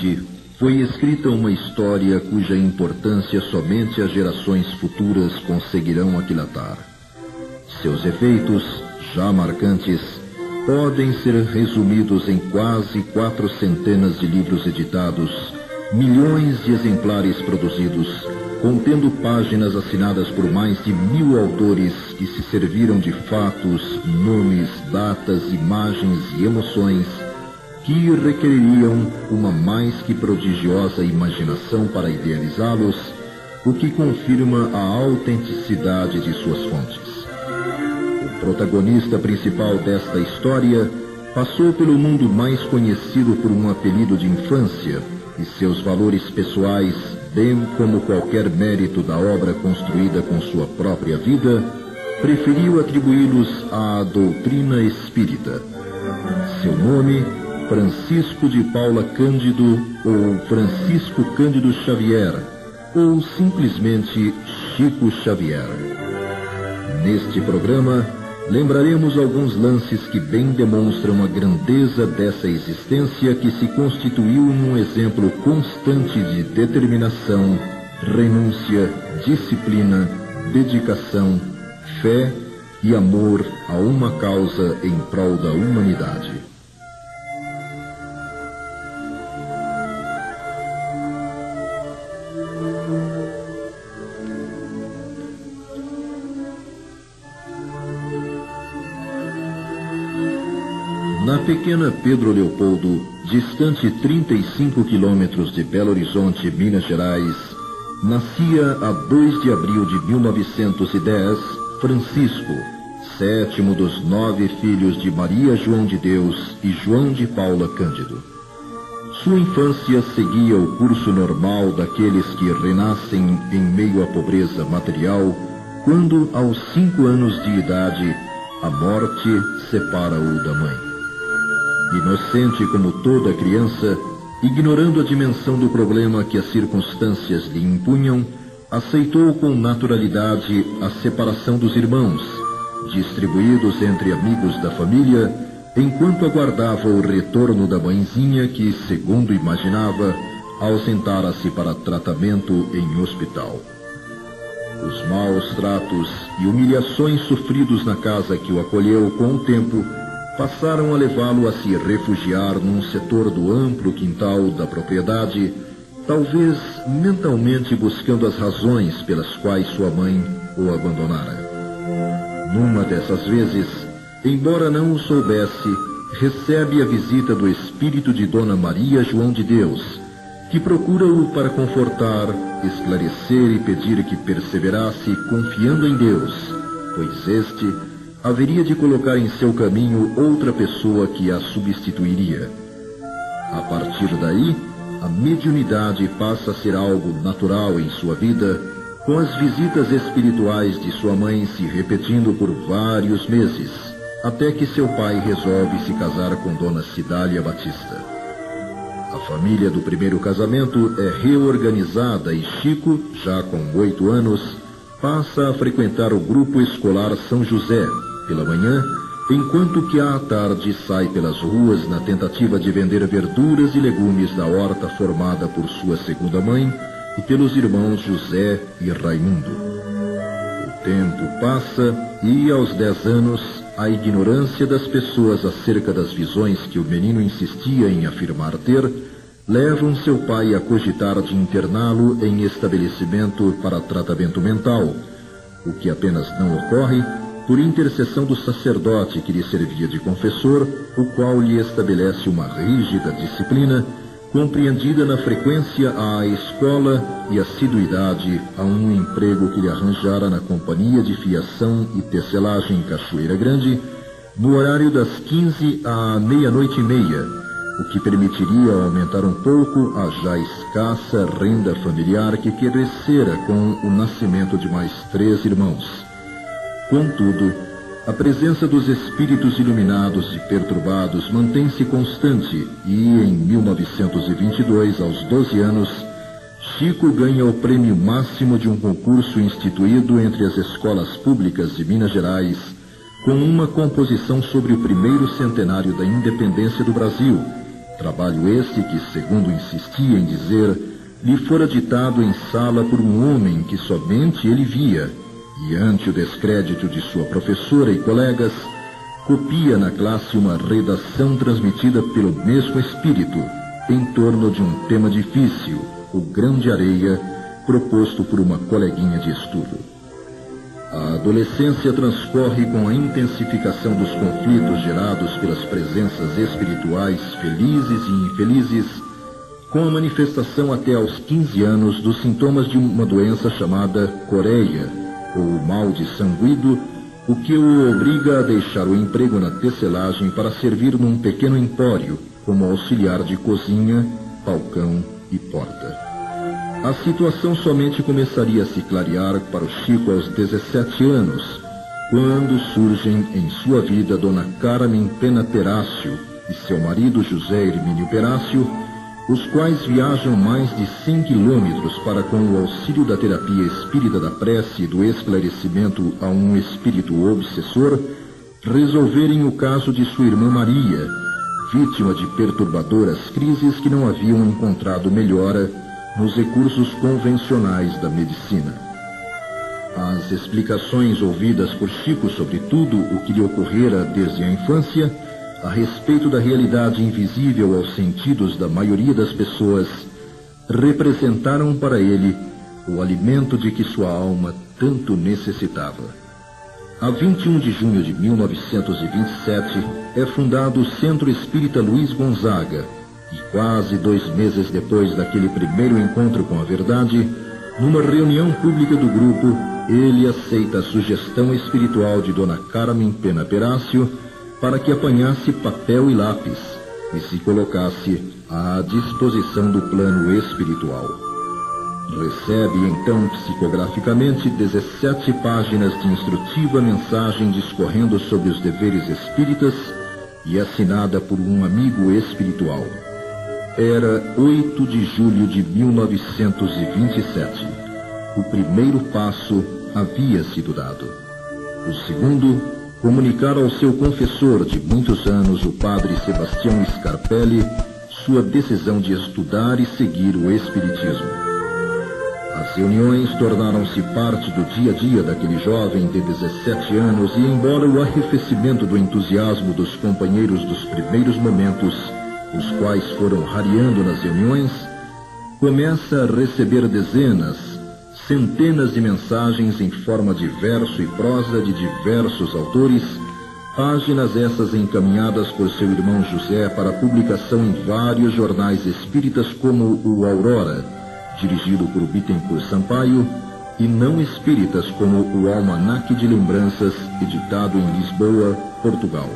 XX foi escrita uma história cuja importância somente as gerações futuras conseguirão aquilatar. Seus efeitos, já marcantes, podem ser resumidos em quase quatro centenas de livros editados, milhões de exemplares produzidos, contendo páginas assinadas por mais de mil autores que se serviram de fatos, nomes, datas, imagens e emoções que requereriam uma mais que prodigiosa imaginação para idealizá-los, o que confirma a autenticidade de suas fontes. O protagonista principal desta história passou pelo mundo mais conhecido por um apelido de infância, e seus valores pessoais, bem como qualquer mérito da obra construída com sua própria vida, preferiu atribuí-los à doutrina espírita. Seu nome Francisco de Paula Cândido ou Francisco Cândido Xavier, ou simplesmente Chico Xavier. Neste programa, lembraremos alguns lances que bem demonstram a grandeza dessa existência que se constituiu num exemplo constante de determinação, renúncia, disciplina, dedicação, fé e amor a uma causa em prol da humanidade. Pequena Pedro Leopoldo, distante 35 quilômetros de Belo Horizonte, Minas Gerais, nascia a 2 de abril de 1910 Francisco, sétimo dos nove filhos de Maria João de Deus e João de Paula Cândido. Sua infância seguia o curso normal daqueles que renascem em meio à pobreza material, quando, aos cinco anos de idade, a morte separa-o da mãe. Inocente como toda criança, ignorando a dimensão do problema que as circunstâncias lhe impunham, aceitou com naturalidade a separação dos irmãos, distribuídos entre amigos da família, enquanto aguardava o retorno da mãezinha que, segundo imaginava, ausentara-se para tratamento em hospital. Os maus tratos e humilhações sofridos na casa que o acolheu com o tempo passaram a levá-lo a se refugiar num setor do amplo quintal da propriedade, talvez mentalmente buscando as razões pelas quais sua mãe o abandonara. Numa dessas vezes, embora não o soubesse, recebe a visita do espírito de Dona Maria João de Deus, que procura-o para confortar, esclarecer e pedir que perseverasse confiando em Deus, pois este haveria de colocar em seu caminho outra pessoa que a substituiria. A partir daí, a mediunidade passa a ser algo natural em sua vida, com as visitas espirituais de sua mãe se repetindo por vários meses, até que seu pai resolve se casar com Dona Cidália Batista. A família do primeiro casamento é reorganizada e Chico, já com oito anos, passa a frequentar o grupo escolar São José, pela manhã, enquanto que à tarde sai pelas ruas na tentativa de vender verduras e legumes da horta formada por sua segunda mãe e pelos irmãos José e Raimundo. O tempo passa e, aos dez anos, a ignorância das pessoas acerca das visões que o menino insistia em afirmar ter levam seu pai a cogitar de interná-lo em estabelecimento para tratamento mental, o que apenas não ocorre por intercessão do sacerdote que lhe servia de confessor, o qual lhe estabelece uma rígida disciplina, compreendida na frequência à escola e assiduidade a um emprego que lhe arranjara na companhia de fiação e tecelagem em Cachoeira Grande, no horário das 15 à meia-noite e meia, o que permitiria aumentar um pouco a já escassa renda familiar que crescera com o nascimento de mais três irmãos. Contudo, a presença dos espíritos iluminados e perturbados mantém-se constante e, em 1922, aos 12 anos, Chico ganha o prêmio máximo de um concurso instituído entre as escolas públicas de Minas Gerais, com uma composição sobre o primeiro centenário da independência do Brasil. Trabalho este que, segundo insistia em dizer, lhe fora ditado em sala por um homem que somente ele via e ante o descrédito de sua professora e colegas, copia na classe uma redação transmitida pelo mesmo espírito em torno de um tema difícil, o grão de areia, proposto por uma coleguinha de estudo. A adolescência transcorre com a intensificação dos conflitos gerados pelas presenças espirituais felizes e infelizes, com a manifestação até aos 15 anos dos sintomas de uma doença chamada coreia, ou mal de sanguído, o que o obriga a deixar o emprego na tecelagem para servir num pequeno empório, como auxiliar de cozinha, balcão e porta. A situação somente começaria a se clarear para o Chico aos 17 anos, quando surgem em sua vida Dona Carmen Pena Perácio e seu marido José Hermínio Perácio, os quais viajam mais de 100 quilômetros para, com o auxílio da terapia espírita da prece e do esclarecimento a um espírito obsessor, resolverem o caso de sua irmã Maria, vítima de perturbadoras crises que não haviam encontrado melhora nos recursos convencionais da medicina. As explicações ouvidas por Chico sobre tudo o que lhe ocorrera desde a infância a respeito da realidade invisível aos sentidos da maioria das pessoas, representaram para ele o alimento de que sua alma tanto necessitava. A 21 de junho de 1927 é fundado o Centro Espírita Luiz Gonzaga, e quase dois meses depois daquele primeiro encontro com a verdade, numa reunião pública do grupo, ele aceita a sugestão espiritual de Dona Carmen Pena Perácio para que apanhasse papel e lápis e se colocasse à disposição do plano espiritual. Recebe então psicograficamente 17 páginas de instrutiva mensagem discorrendo sobre os deveres espíritas e assinada por um amigo espiritual. Era 8 de julho de 1927. O primeiro passo havia sido dado. O segundo comunicar ao seu confessor de muitos anos, o padre Sebastião Scarpelli, sua decisão de estudar e seguir o Espiritismo. As reuniões tornaram-se parte do dia a dia daquele jovem de 17 anos e, embora o arrefecimento do entusiasmo dos companheiros dos primeiros momentos, os quais foram rareando nas reuniões, começa a receber dezenas, centenas de mensagens em forma de verso e prosa de diversos autores, páginas essas encaminhadas por seu irmão José para publicação em vários jornais espíritas como o Aurora, dirigido por Bittencourt Sampaio, e não espíritas como o Almanaque de Lembranças, editado em Lisboa, Portugal.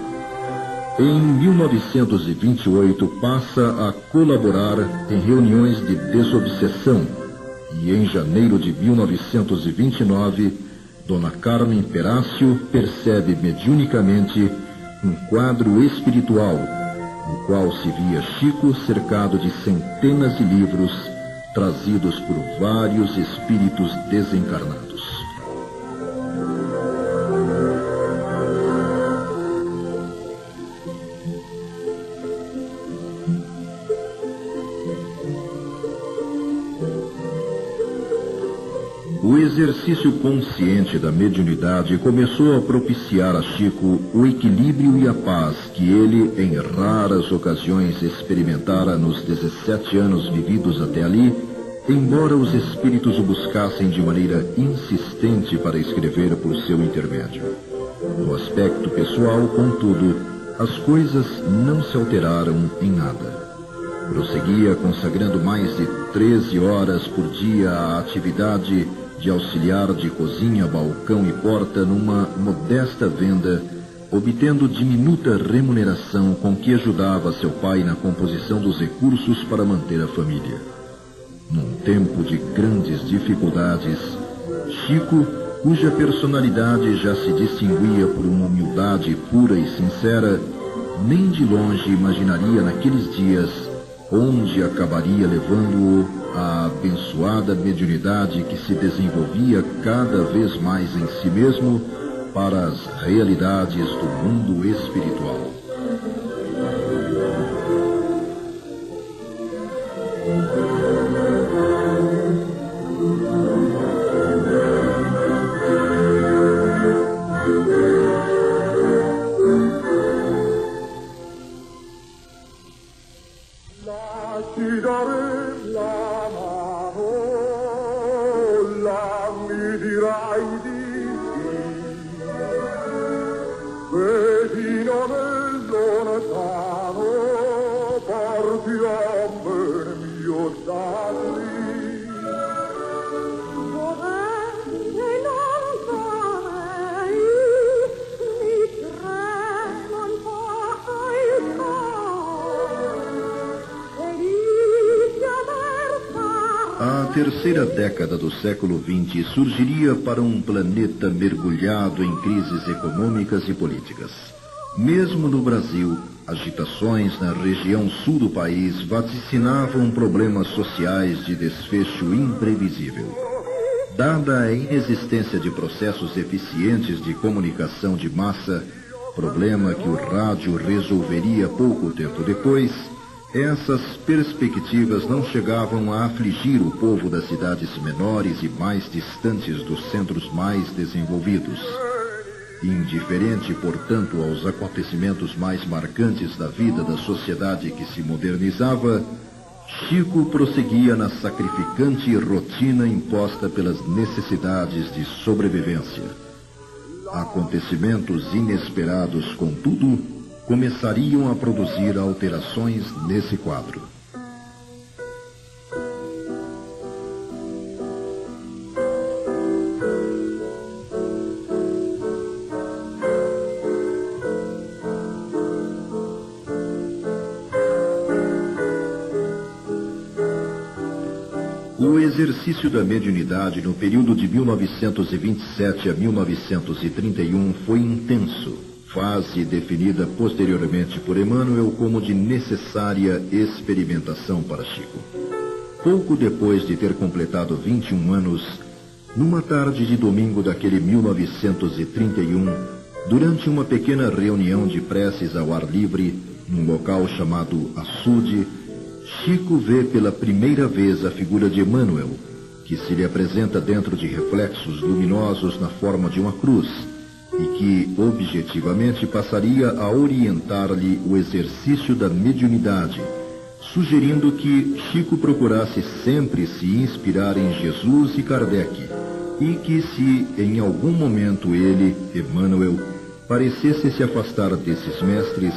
Em 1928 passa a colaborar em reuniões de desobsessão e em janeiro de 1929, Dona Carmen Perácio percebe mediunicamente um quadro espiritual, no qual se via Chico cercado de centenas de livros trazidos por vários espíritos desencarnados. Exercício consciente da mediunidade começou a propiciar a Chico o equilíbrio e a paz que ele, em raras ocasiões, experimentara nos 17 anos vividos até ali, embora os espíritos o buscassem de maneira insistente para escrever por seu intermédio. No aspecto pessoal, contudo, as coisas não se alteraram em nada. Prosseguia consagrando mais de 13 horas por dia à atividade de auxiliar de cozinha, balcão e porta numa modesta venda, obtendo diminuta remuneração com que ajudava seu pai na composição dos recursos para manter a família. Num tempo de grandes dificuldades, Chico, cuja personalidade já se distinguia por uma humildade pura e sincera, nem de longe imaginaria naqueles dias onde acabaria levando-o a abençoada mediunidade que se desenvolvia cada vez mais em si mesmo para as realidades do mundo espiritual. Década do século XX surgiria para um planeta mergulhado em crises econômicas e políticas. Mesmo no Brasil, agitações na região sul do país vaticinavam problemas sociais de desfecho imprevisível. Dada a inexistência de processos eficientes de comunicação de massa, problema que o rádio resolveria pouco tempo depois, essas perspectivas não chegavam a afligir o povo das cidades menores e mais distantes dos centros mais desenvolvidos. Indiferente, portanto, aos acontecimentos mais marcantes da vida da sociedade que se modernizava, Chico prosseguia na sacrificante rotina imposta pelas necessidades de sobrevivência. Acontecimentos inesperados, contudo, começariam a produzir alterações nesse quadro. O exercício da mediunidade no período de 1927 a 1931 foi intenso fase definida posteriormente por Emmanuel como de necessária experimentação para Chico. Pouco depois de ter completado 21 anos, numa tarde de domingo daquele 1931, durante uma pequena reunião de preces ao ar livre, num local chamado Açude, Chico vê pela primeira vez a figura de Emmanuel, que se lhe apresenta dentro de reflexos luminosos na forma de uma cruz e que, objetivamente, passaria a orientar-lhe o exercício da mediunidade, sugerindo que Chico procurasse sempre se inspirar em Jesus e Kardec, e que se em algum momento ele, Emmanuel, parecesse se afastar desses mestres,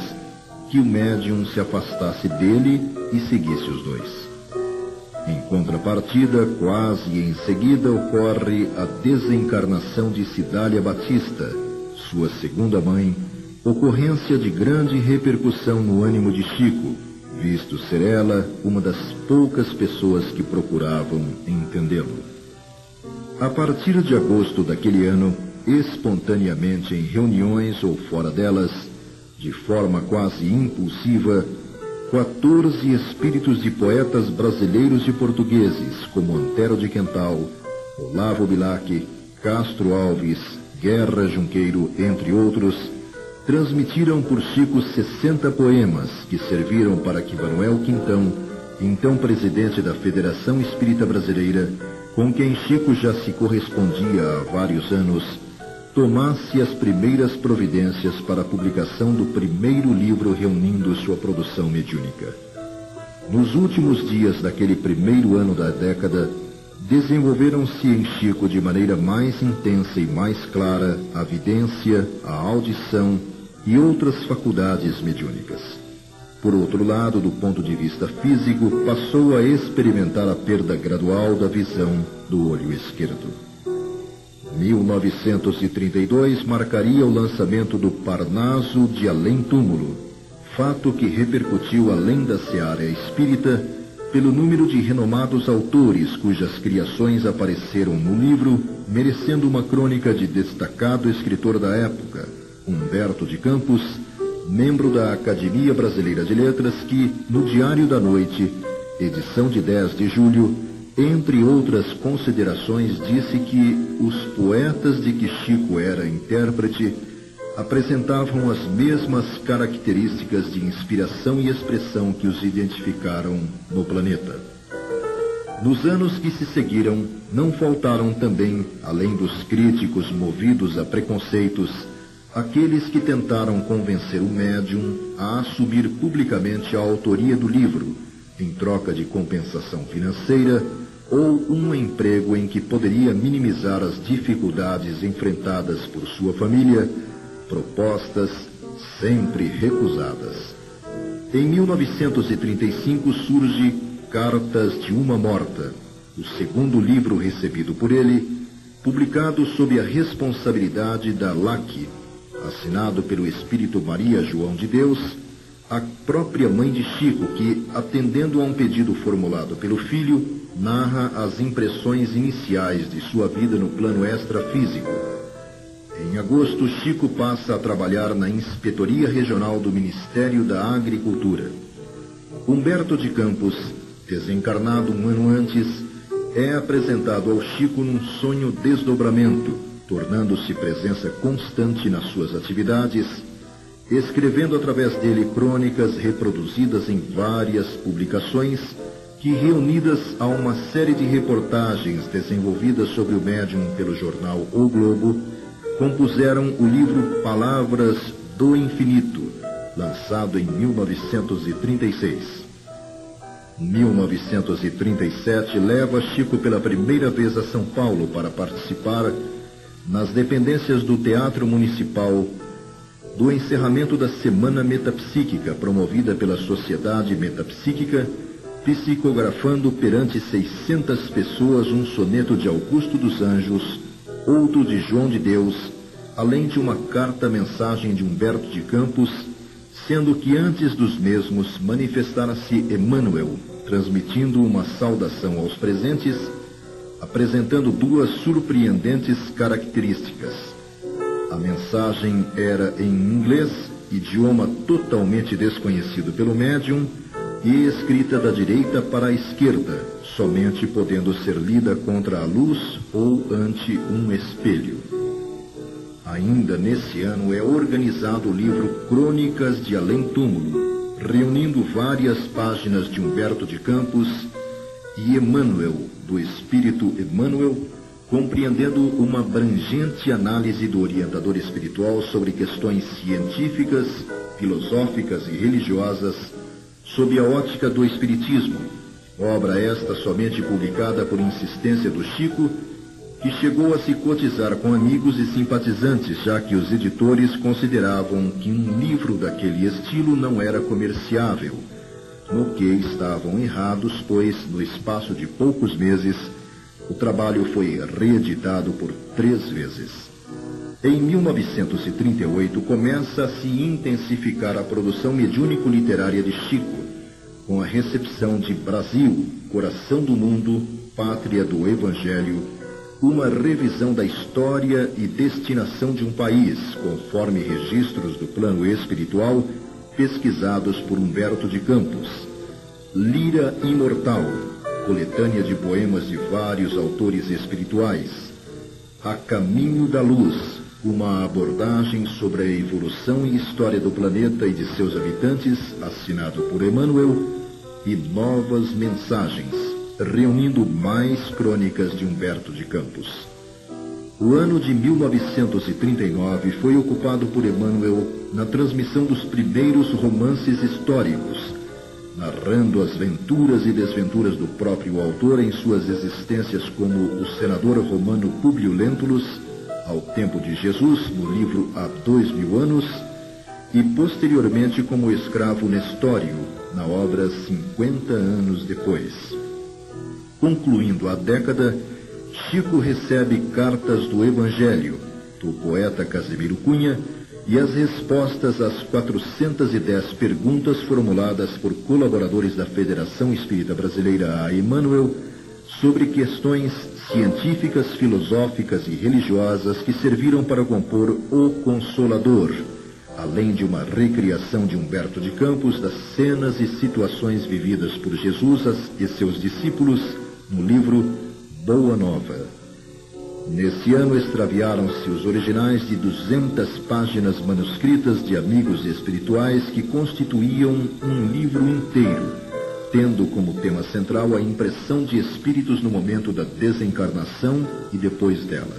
que o médium se afastasse dele e seguisse os dois. Em contrapartida, quase em seguida ocorre a desencarnação de Cidália Batista, sua segunda mãe, ocorrência de grande repercussão no ânimo de Chico, visto ser ela uma das poucas pessoas que procuravam entendê-lo. A partir de agosto daquele ano, espontaneamente em reuniões ou fora delas, de forma quase impulsiva, 14 espíritos de poetas brasileiros e portugueses, como Antero de Quental, Olavo Bilac, Castro Alves, Guerra Junqueiro, entre outros, transmitiram por Chico 60 poemas que serviram para que Manuel Quintão, então presidente da Federação Espírita Brasileira, com quem Chico já se correspondia há vários anos, tomasse as primeiras providências para a publicação do primeiro livro reunindo sua produção mediúnica. Nos últimos dias daquele primeiro ano da década, desenvolveram-se em Chico de maneira mais intensa e mais clara a vidência, a audição e outras faculdades mediúnicas. Por outro lado, do ponto de vista físico, passou a experimentar a perda gradual da visão do olho esquerdo. 1932 marcaria o lançamento do Parnaso de Além Túmulo, fato que repercutiu além da seara espírita pelo número de renomados autores cujas criações apareceram no livro, merecendo uma crônica de destacado escritor da época, Humberto de Campos, membro da Academia Brasileira de Letras, que, no Diário da Noite, edição de 10 de julho, entre outras considerações, disse que os poetas de que Chico era intérprete apresentavam as mesmas características de inspiração e expressão que os identificaram no planeta. Nos anos que se seguiram, não faltaram também, além dos críticos movidos a preconceitos, aqueles que tentaram convencer o médium a assumir publicamente a autoria do livro, em troca de compensação financeira ou um emprego em que poderia minimizar as dificuldades enfrentadas por sua família, propostas sempre recusadas. Em 1935 surge Cartas de uma Morta, o segundo livro recebido por ele, publicado sob a responsabilidade da LAC, assinado pelo Espírito Maria João de Deus, a própria mãe de Chico, que, atendendo a um pedido formulado pelo filho, narra as impressões iniciais de sua vida no plano extrafísico. Em agosto, Chico passa a trabalhar na Inspetoria Regional do Ministério da Agricultura. Humberto de Campos, desencarnado um ano antes, é apresentado ao Chico num sonho desdobramento, tornando-se presença constante nas suas atividades, escrevendo através dele crônicas reproduzidas em várias publicações que, reunidas a uma série de reportagens desenvolvidas sobre o médium pelo jornal O Globo, compuseram o livro Palavras do Infinito, lançado em 1936. 1937 leva Chico pela primeira vez a São Paulo para participar nas dependências do Teatro Municipal do encerramento da Semana Metapsíquica promovida pela Sociedade Metapsíquica psicografando perante 600 pessoas um soneto de Augusto dos Anjos, outro de João de Deus, além de uma carta-mensagem de Humberto de Campos, sendo que antes dos mesmos manifestara-se Emmanuel, transmitindo uma saudação aos presentes, apresentando duas surpreendentes características. A mensagem era em inglês, idioma totalmente desconhecido pelo médium, e escrita da direita para a esquerda, somente podendo ser lida contra a luz ou ante um espelho. Ainda nesse ano é organizado o livro Crônicas de Além Túmulo, reunindo várias páginas de Humberto de Campos e Emmanuel, do Espírito Emmanuel, compreendendo uma abrangente análise do orientador espiritual sobre questões científicas, filosóficas e religiosas sob a ótica do Espiritismo, obra esta somente publicada por insistência do Chico, que chegou a se cotizar com amigos e simpatizantes, já que os editores consideravam que um livro daquele estilo não era comerciável, no que estavam errados, pois, no espaço de poucos meses, o trabalho foi reeditado por três vezes. Em 1938 começa a se intensificar a produção mediúnico-literária de Chico, com a recepção de Brasil, coração do mundo, pátria do Evangelho, uma revisão da história e destinação de um país, conforme registros do plano espiritual pesquisados por Humberto de Campos. Lira Imortal, coletânea de poemas de vários autores espirituais. A Caminho da Luz, uma abordagem sobre a evolução e história do planeta e de seus habitantes, assinado por Emmanuel, e Novas Mensagens, reunindo mais crônicas de Humberto de Campos. O ano de 1939 foi ocupado por Emmanuel na transmissão dos primeiros romances históricos, narrando as venturas e desventuras do próprio autor em suas existências como o senador romano Publio Lentulus, ao tempo de Jesus, no livro Há Dois Mil Anos, e posteriormente como escravo Nestório, na obra Cinquenta Anos Depois. Concluindo a década, Chico recebe cartas do Evangelho, do poeta Casimiro Cunha, e as respostas às 410 perguntas formuladas por colaboradores da Federação Espírita Brasileira a Emmanuel sobre questões científicas, filosóficas e religiosas que serviram para compor O Consolador, além de uma recriação de Humberto de Campos das cenas e situações vividas por Jesus e seus discípulos no livro Boa Nova. Nesse ano extraviaram-se os originais de 200 páginas manuscritas de amigos espirituais que constituíam um livro inteiro, tendo como tema central a impressão de espíritos no momento da desencarnação e depois dela.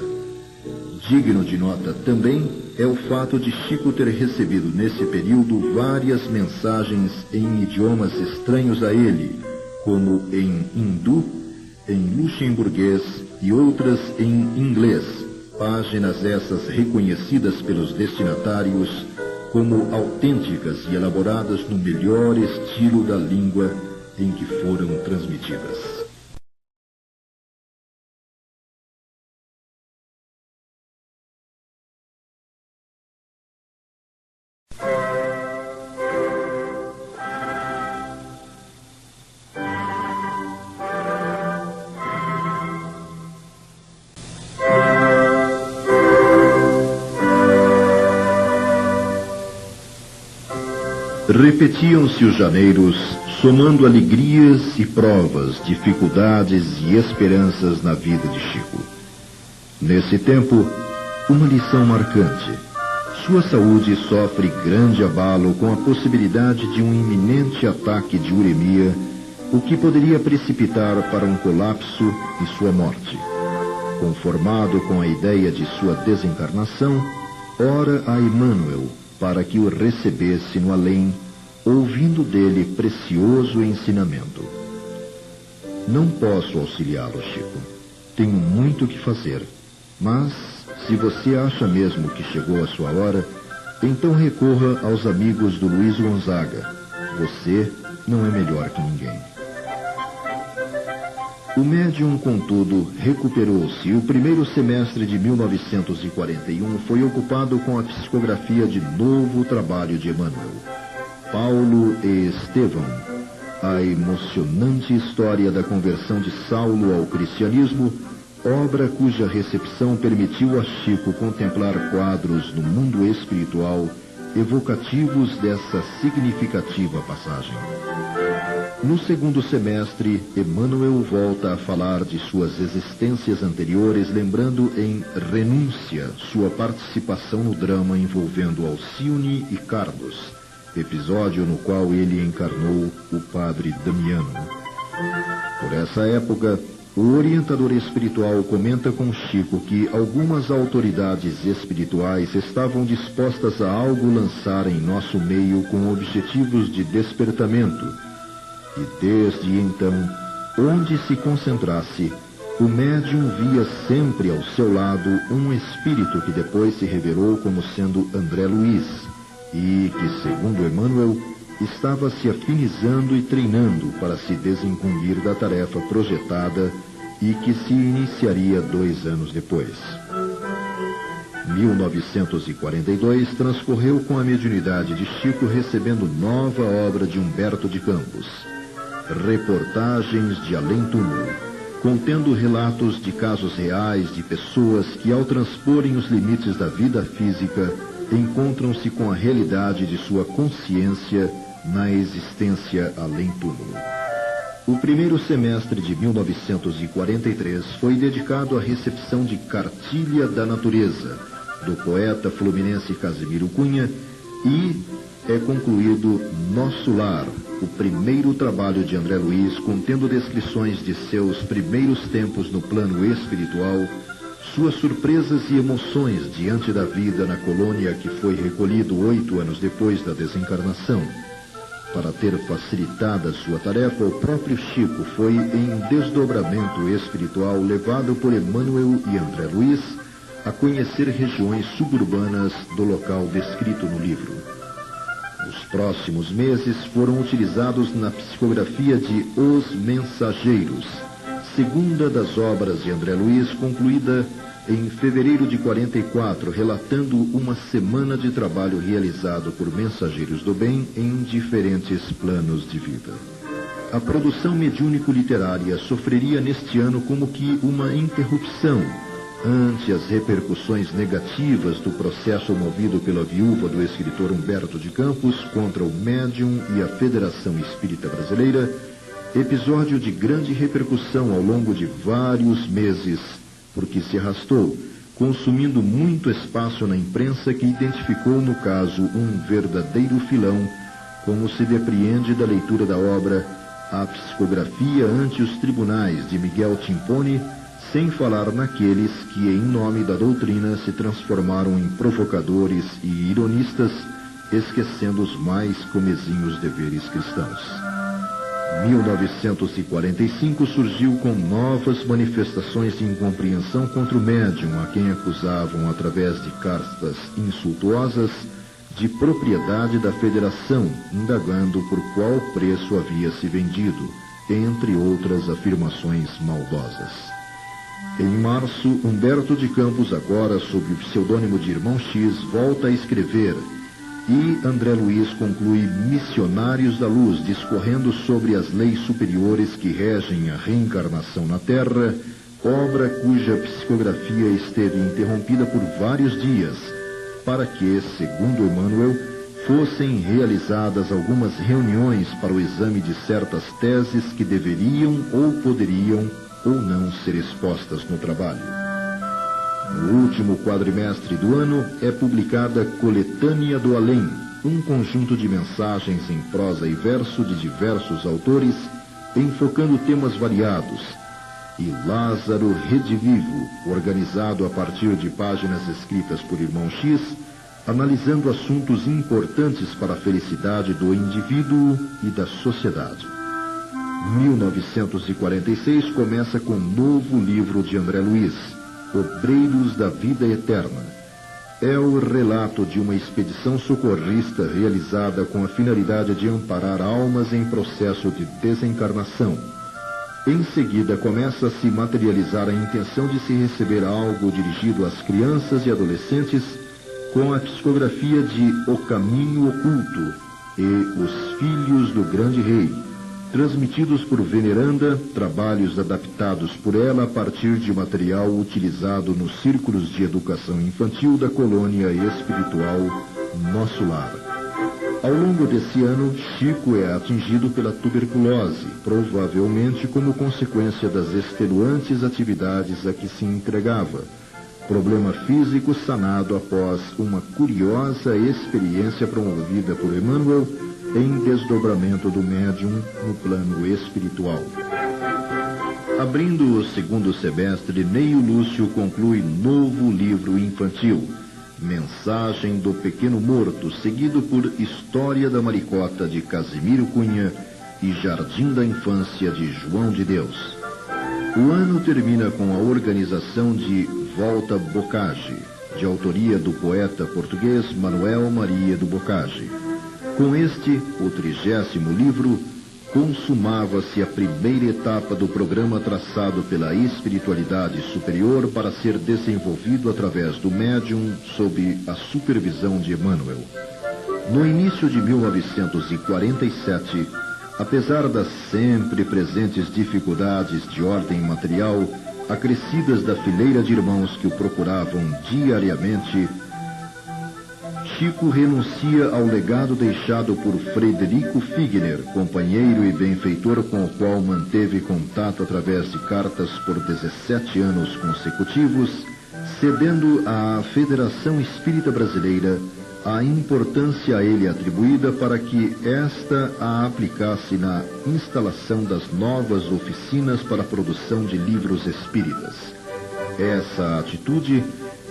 Digno de nota também é o fato de Chico ter recebido nesse período várias mensagens em idiomas estranhos a ele, como em hindu, em luxemburguês e outras em inglês, páginas essas reconhecidas pelos destinatários como autênticas e elaboradas no melhor estilo da língua em que foram transmitidas. Repetiam-se os janeiros, somando alegrias e provas, dificuldades e esperanças na vida de Chico. Nesse tempo, uma lição marcante. Sua saúde sofre grande abalo com a possibilidade de um iminente ataque de uremia, o que poderia precipitar para um colapso e sua morte. Conformado com a ideia de sua desencarnação, ora a Emmanuel para que o recebesse no além, ouvindo dele precioso ensinamento. Não posso auxiliá-lo, Chico. Tenho muito que fazer. Mas, se você acha mesmo que chegou a sua hora, então recorra aos amigos do Luiz Gonzaga. Você não é melhor que ninguém. O médium, contudo, recuperou-se e o primeiro semestre de 1941 foi ocupado com a psicografia de novo trabalho de Emmanuel, Paulo e Estevão, a emocionante história da conversão de Saulo ao cristianismo, obra cuja recepção permitiu a Chico contemplar quadros no mundo espiritual evocativos dessa significativa passagem. No segundo semestre, Emmanuel volta a falar de suas existências anteriores, lembrando em Renúncia sua participação no drama envolvendo Alcione e Carlos, episódio no qual ele encarnou o padre Damiano. Por essa época, o orientador espiritual comenta com Chico que algumas autoridades espirituais estavam dispostas a algo lançar em nosso meio com objetivos de despertamento e desde então, onde se concentrasse, o médium via sempre ao seu lado um espírito que depois se revelou como sendo André Luiz e que, segundo Emmanuel, estava se afinizando e treinando para se desincumbir da tarefa projetada e que se iniciaria dois anos depois. 1942 transcorreu com a mediunidade de Chico recebendo nova obra de Humberto de Campos, Reportagens de Além Túmulo, contendo relatos de casos reais de pessoas que, ao transporem os limites da vida física, encontram-se com a realidade de sua consciência na existência além túmulo. O primeiro semestre de 1943 foi dedicado à recepção de Cartilha da Natureza, do poeta fluminense Casimiro Cunha, e é concluído Nosso Lar, o primeiro trabalho de André Luiz contendo descrições de seus primeiros tempos no plano espiritual, suas surpresas e emoções diante da vida na colônia que foi recolhido oito anos depois da desencarnação. Para ter facilitada sua tarefa, o próprio Chico foi em desdobramento espiritual levado por Emmanuel e André Luiz a conhecer regiões suburbanas do local descrito no livro. Os próximos meses foram utilizados na psicografia de Os Mensageiros, segunda das obras de André Luiz, concluída em fevereiro de 44, relatando uma semana de trabalho realizado por mensageiros do bem em diferentes planos de vida. A produção mediúnico-literária sofreria neste ano como que uma interrupção ante as repercussões negativas do processo movido pela viúva do escritor Humberto de Campos contra o médium e a Federação Espírita Brasileira, episódio de grande repercussão ao longo de vários meses, porque se arrastou, consumindo muito espaço na imprensa que identificou no caso um verdadeiro filão, como se depreende da leitura da obra A Psicografia ante os Tribunais de Miguel Timpone, sem falar naqueles que, em nome da doutrina, se transformaram em provocadores e ironistas, esquecendo os mais comezinhos deveres cristãos. 1945 surgiu com novas manifestações de incompreensão contra o médium, a quem acusavam, através de cartas insultuosas, de propriedade da federação, indagando por qual preço havia se vendido, entre outras afirmações maldosas. Em março, Humberto de Campos, agora sob o pseudônimo de Irmão X, volta a escrever e André Luiz conclui Missionários da Luz, discorrendo sobre as leis superiores que regem a reencarnação na Terra, obra cuja psicografia esteve interrompida por vários dias, para que, segundo Emmanuel, fossem realizadas algumas reuniões para o exame de certas teses que deveriam ou poderiam ou não ser expostas no trabalho. No último quadrimestre do ano é publicada Coletânea do Além, um conjunto de mensagens em prosa e verso de diversos autores, enfocando temas variados, e Lázaro Redivivo, organizado a partir de páginas escritas por Irmão X, analisando assuntos importantes para a felicidade do indivíduo e da sociedade. 1946 começa com um novo livro de André Luiz, Obreiros da Vida Eterna. É o relato de uma expedição socorrista realizada com a finalidade de amparar almas em processo de desencarnação. Em seguida, começa a se materializar a intenção de se receber algo dirigido às crianças e adolescentes com a psicografia de O Caminho Oculto e Os Filhos do Grande Rei transmitidos por Veneranda, trabalhos adaptados por ela a partir de material utilizado nos círculos de educação infantil da colônia espiritual Nosso Lar. Ao longo desse ano, Chico é atingido pela tuberculose, provavelmente como consequência das extenuantes atividades a que se entregava. Problema físico sanado após uma curiosa experiência promovida por Emmanuel em desdobramento do médium no plano espiritual. Abrindo o segundo semestre, Neio Lúcio conclui novo livro infantil, Mensagem do Pequeno Morto, seguido por História da Maricota de Casimiro Cunha e Jardim da Infância de João de Deus. O ano termina com a organização de Volta Bocage, de autoria do poeta português Manuel Maria do Bocage. Com este, o trigésimo livro, consumava-se a primeira etapa do programa traçado pela espiritualidade superior para ser desenvolvido através do médium sob a supervisão de Emmanuel. No início de 1947, Apesar das sempre presentes dificuldades de ordem material, acrescidas da fileira de irmãos que o procuravam diariamente, Chico renuncia ao legado deixado por Frederico Figner, companheiro e benfeitor com o qual manteve contato através de cartas por 17 anos consecutivos, cedendo à Federação Espírita Brasileira a importância a ele atribuída para que esta a aplicasse na instalação das novas oficinas para a produção de livros espíritas. Essa atitude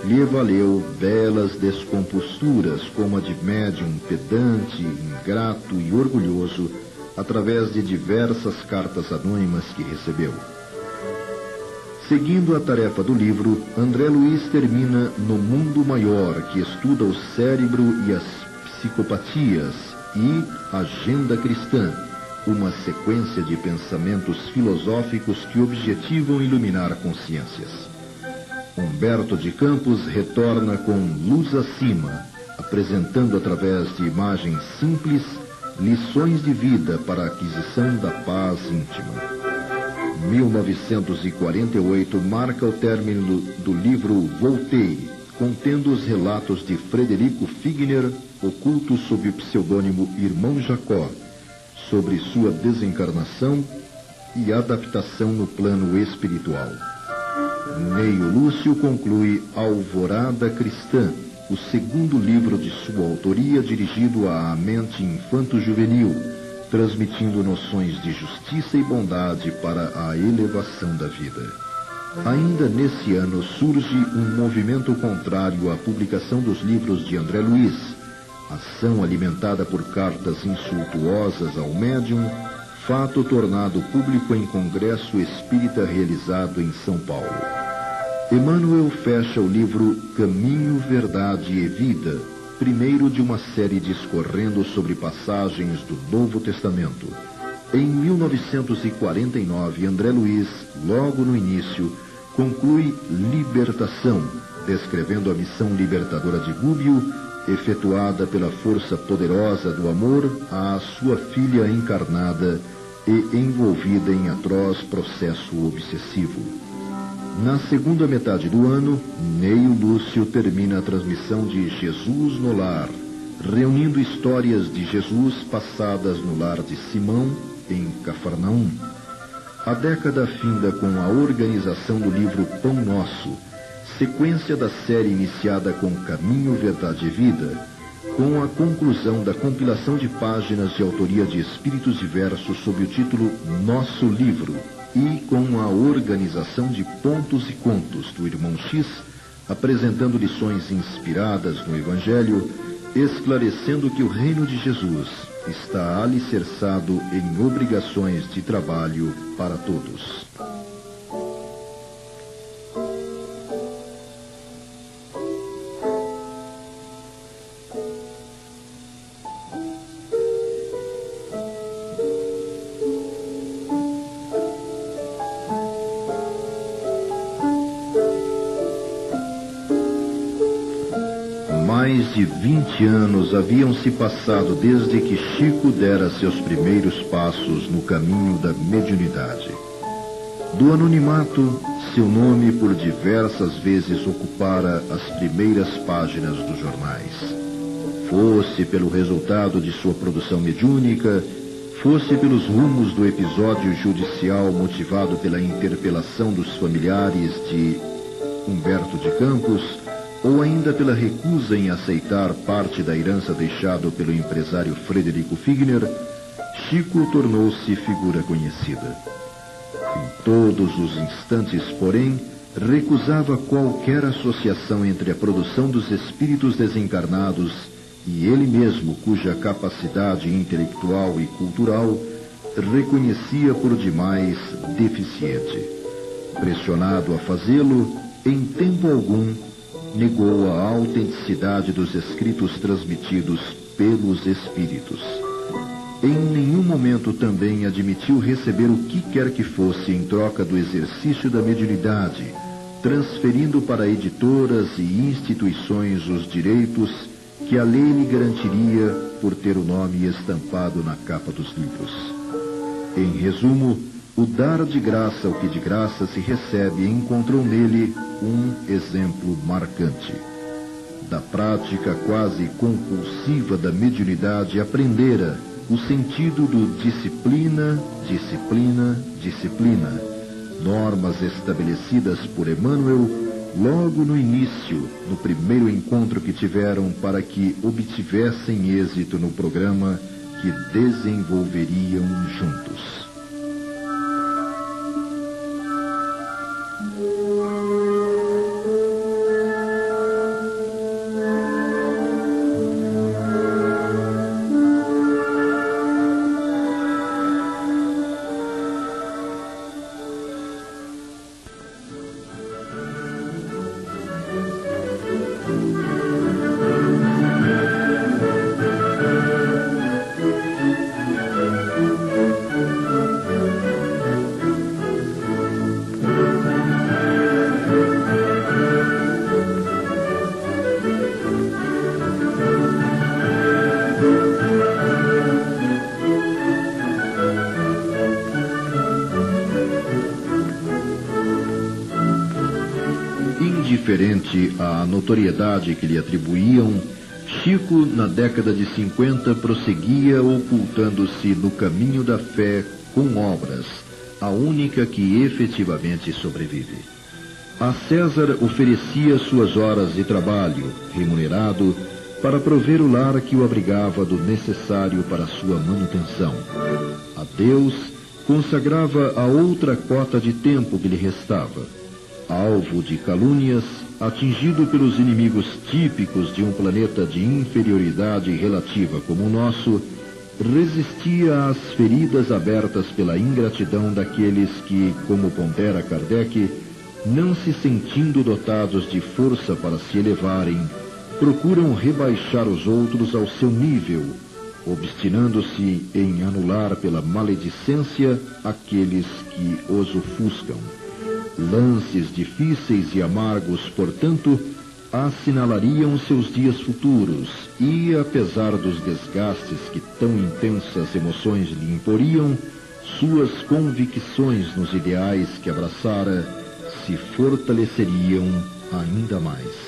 lhe valeu belas descomposturas, como a de médium pedante, ingrato e orgulhoso, através de diversas cartas anônimas que recebeu. Seguindo a tarefa do livro, André Luiz termina No Mundo Maior, que estuda o cérebro e as psicopatias, e Agenda Cristã, uma sequência de pensamentos filosóficos que objetivam iluminar consciências. Humberto de Campos retorna com Luz Acima, apresentando através de imagens simples lições de vida para a aquisição da paz íntima. 1948 marca o término do livro Voltei, contendo os relatos de Frederico Figner, oculto sob o pseudônimo Irmão Jacó, sobre sua desencarnação e adaptação no plano espiritual. Neio Lúcio conclui Alvorada Cristã, o segundo livro de sua autoria dirigido à mente infanto-juvenil, transmitindo noções de justiça e bondade para a elevação da vida. Ainda nesse ano surge um movimento contrário à publicação dos livros de André Luiz, ação alimentada por cartas insultuosas ao médium, fato tornado público em congresso espírita realizado em São Paulo. Emmanuel fecha o livro Caminho, Verdade e Vida, primeiro de uma série discorrendo sobre passagens do Novo Testamento. Em 1949, André Luiz, logo no início, conclui Libertação, descrevendo a missão libertadora de Gúbio, efetuada pela força poderosa do amor à sua filha encarnada e envolvida em atroz processo obsessivo. Na segunda metade do ano, Neio Lúcio termina a transmissão de Jesus no Lar, reunindo histórias de Jesus passadas no lar de Simão, em Cafarnaum. A década finda com a organização do livro Pão Nosso, sequência da série iniciada com Caminho, Verdade e Vida, com a conclusão da compilação de páginas de autoria de espíritos diversos sob o título Nosso Livro e com a organização de pontos e contos do irmão X, apresentando lições inspiradas no Evangelho, esclarecendo que o reino de Jesus está alicerçado em obrigações de trabalho para todos. 20 anos haviam se passado desde que Chico dera seus primeiros passos no caminho da mediunidade. Do anonimato, seu nome por diversas vezes ocupara as primeiras páginas dos jornais. Fosse pelo resultado de sua produção mediúnica, fosse pelos rumos do episódio judicial motivado pela interpelação dos familiares de Humberto de Campos, ou ainda pela recusa em aceitar parte da herança deixado pelo empresário Frederico Figner, Chico tornou-se figura conhecida. Em todos os instantes, porém, recusava qualquer associação entre a produção dos espíritos desencarnados e ele mesmo, cuja capacidade intelectual e cultural reconhecia por demais deficiente. Pressionado a fazê-lo, em tempo algum negou a autenticidade dos escritos transmitidos pelos espíritos. Em nenhum momento também admitiu receber o que quer que fosse em troca do exercício da mediunidade, transferindo para editoras e instituições os direitos que a lei lhe garantiria por ter o nome estampado na capa dos livros. Em resumo, o dar de graça o que de graça se recebe encontrou nele um exemplo marcante. Da prática quase compulsiva da mediunidade aprendera o sentido do disciplina, disciplina, disciplina, normas estabelecidas por Emmanuel logo no início, no primeiro encontro que tiveram para que obtivessem êxito no programa que desenvolveriam juntos. Indiferente à notoriedade que lhe atribuíam, Chico, na década de 50, prosseguia ocultando-se no caminho da fé com obras, a única que efetivamente sobrevive. A César oferecia suas horas de trabalho, remunerado, para prover o lar que o abrigava do necessário para sua manutenção. A Deus consagrava a outra cota de tempo que lhe restava. Alvo de calúnias, atingido pelos inimigos típicos de um planeta de inferioridade relativa como o nosso, resistia às feridas abertas pela ingratidão daqueles que, como pondera Kardec, não se sentindo dotados de força para se elevarem, procuram rebaixar os outros ao seu nível, obstinando-se em anular pela maledicência aqueles que os ofuscam. Lances difíceis e amargos, portanto, assinalariam seus dias futuros e, apesar dos desgastes que tão intensas emoções lhe imporiam, suas convicções nos ideais que abraçara se fortaleceriam ainda mais.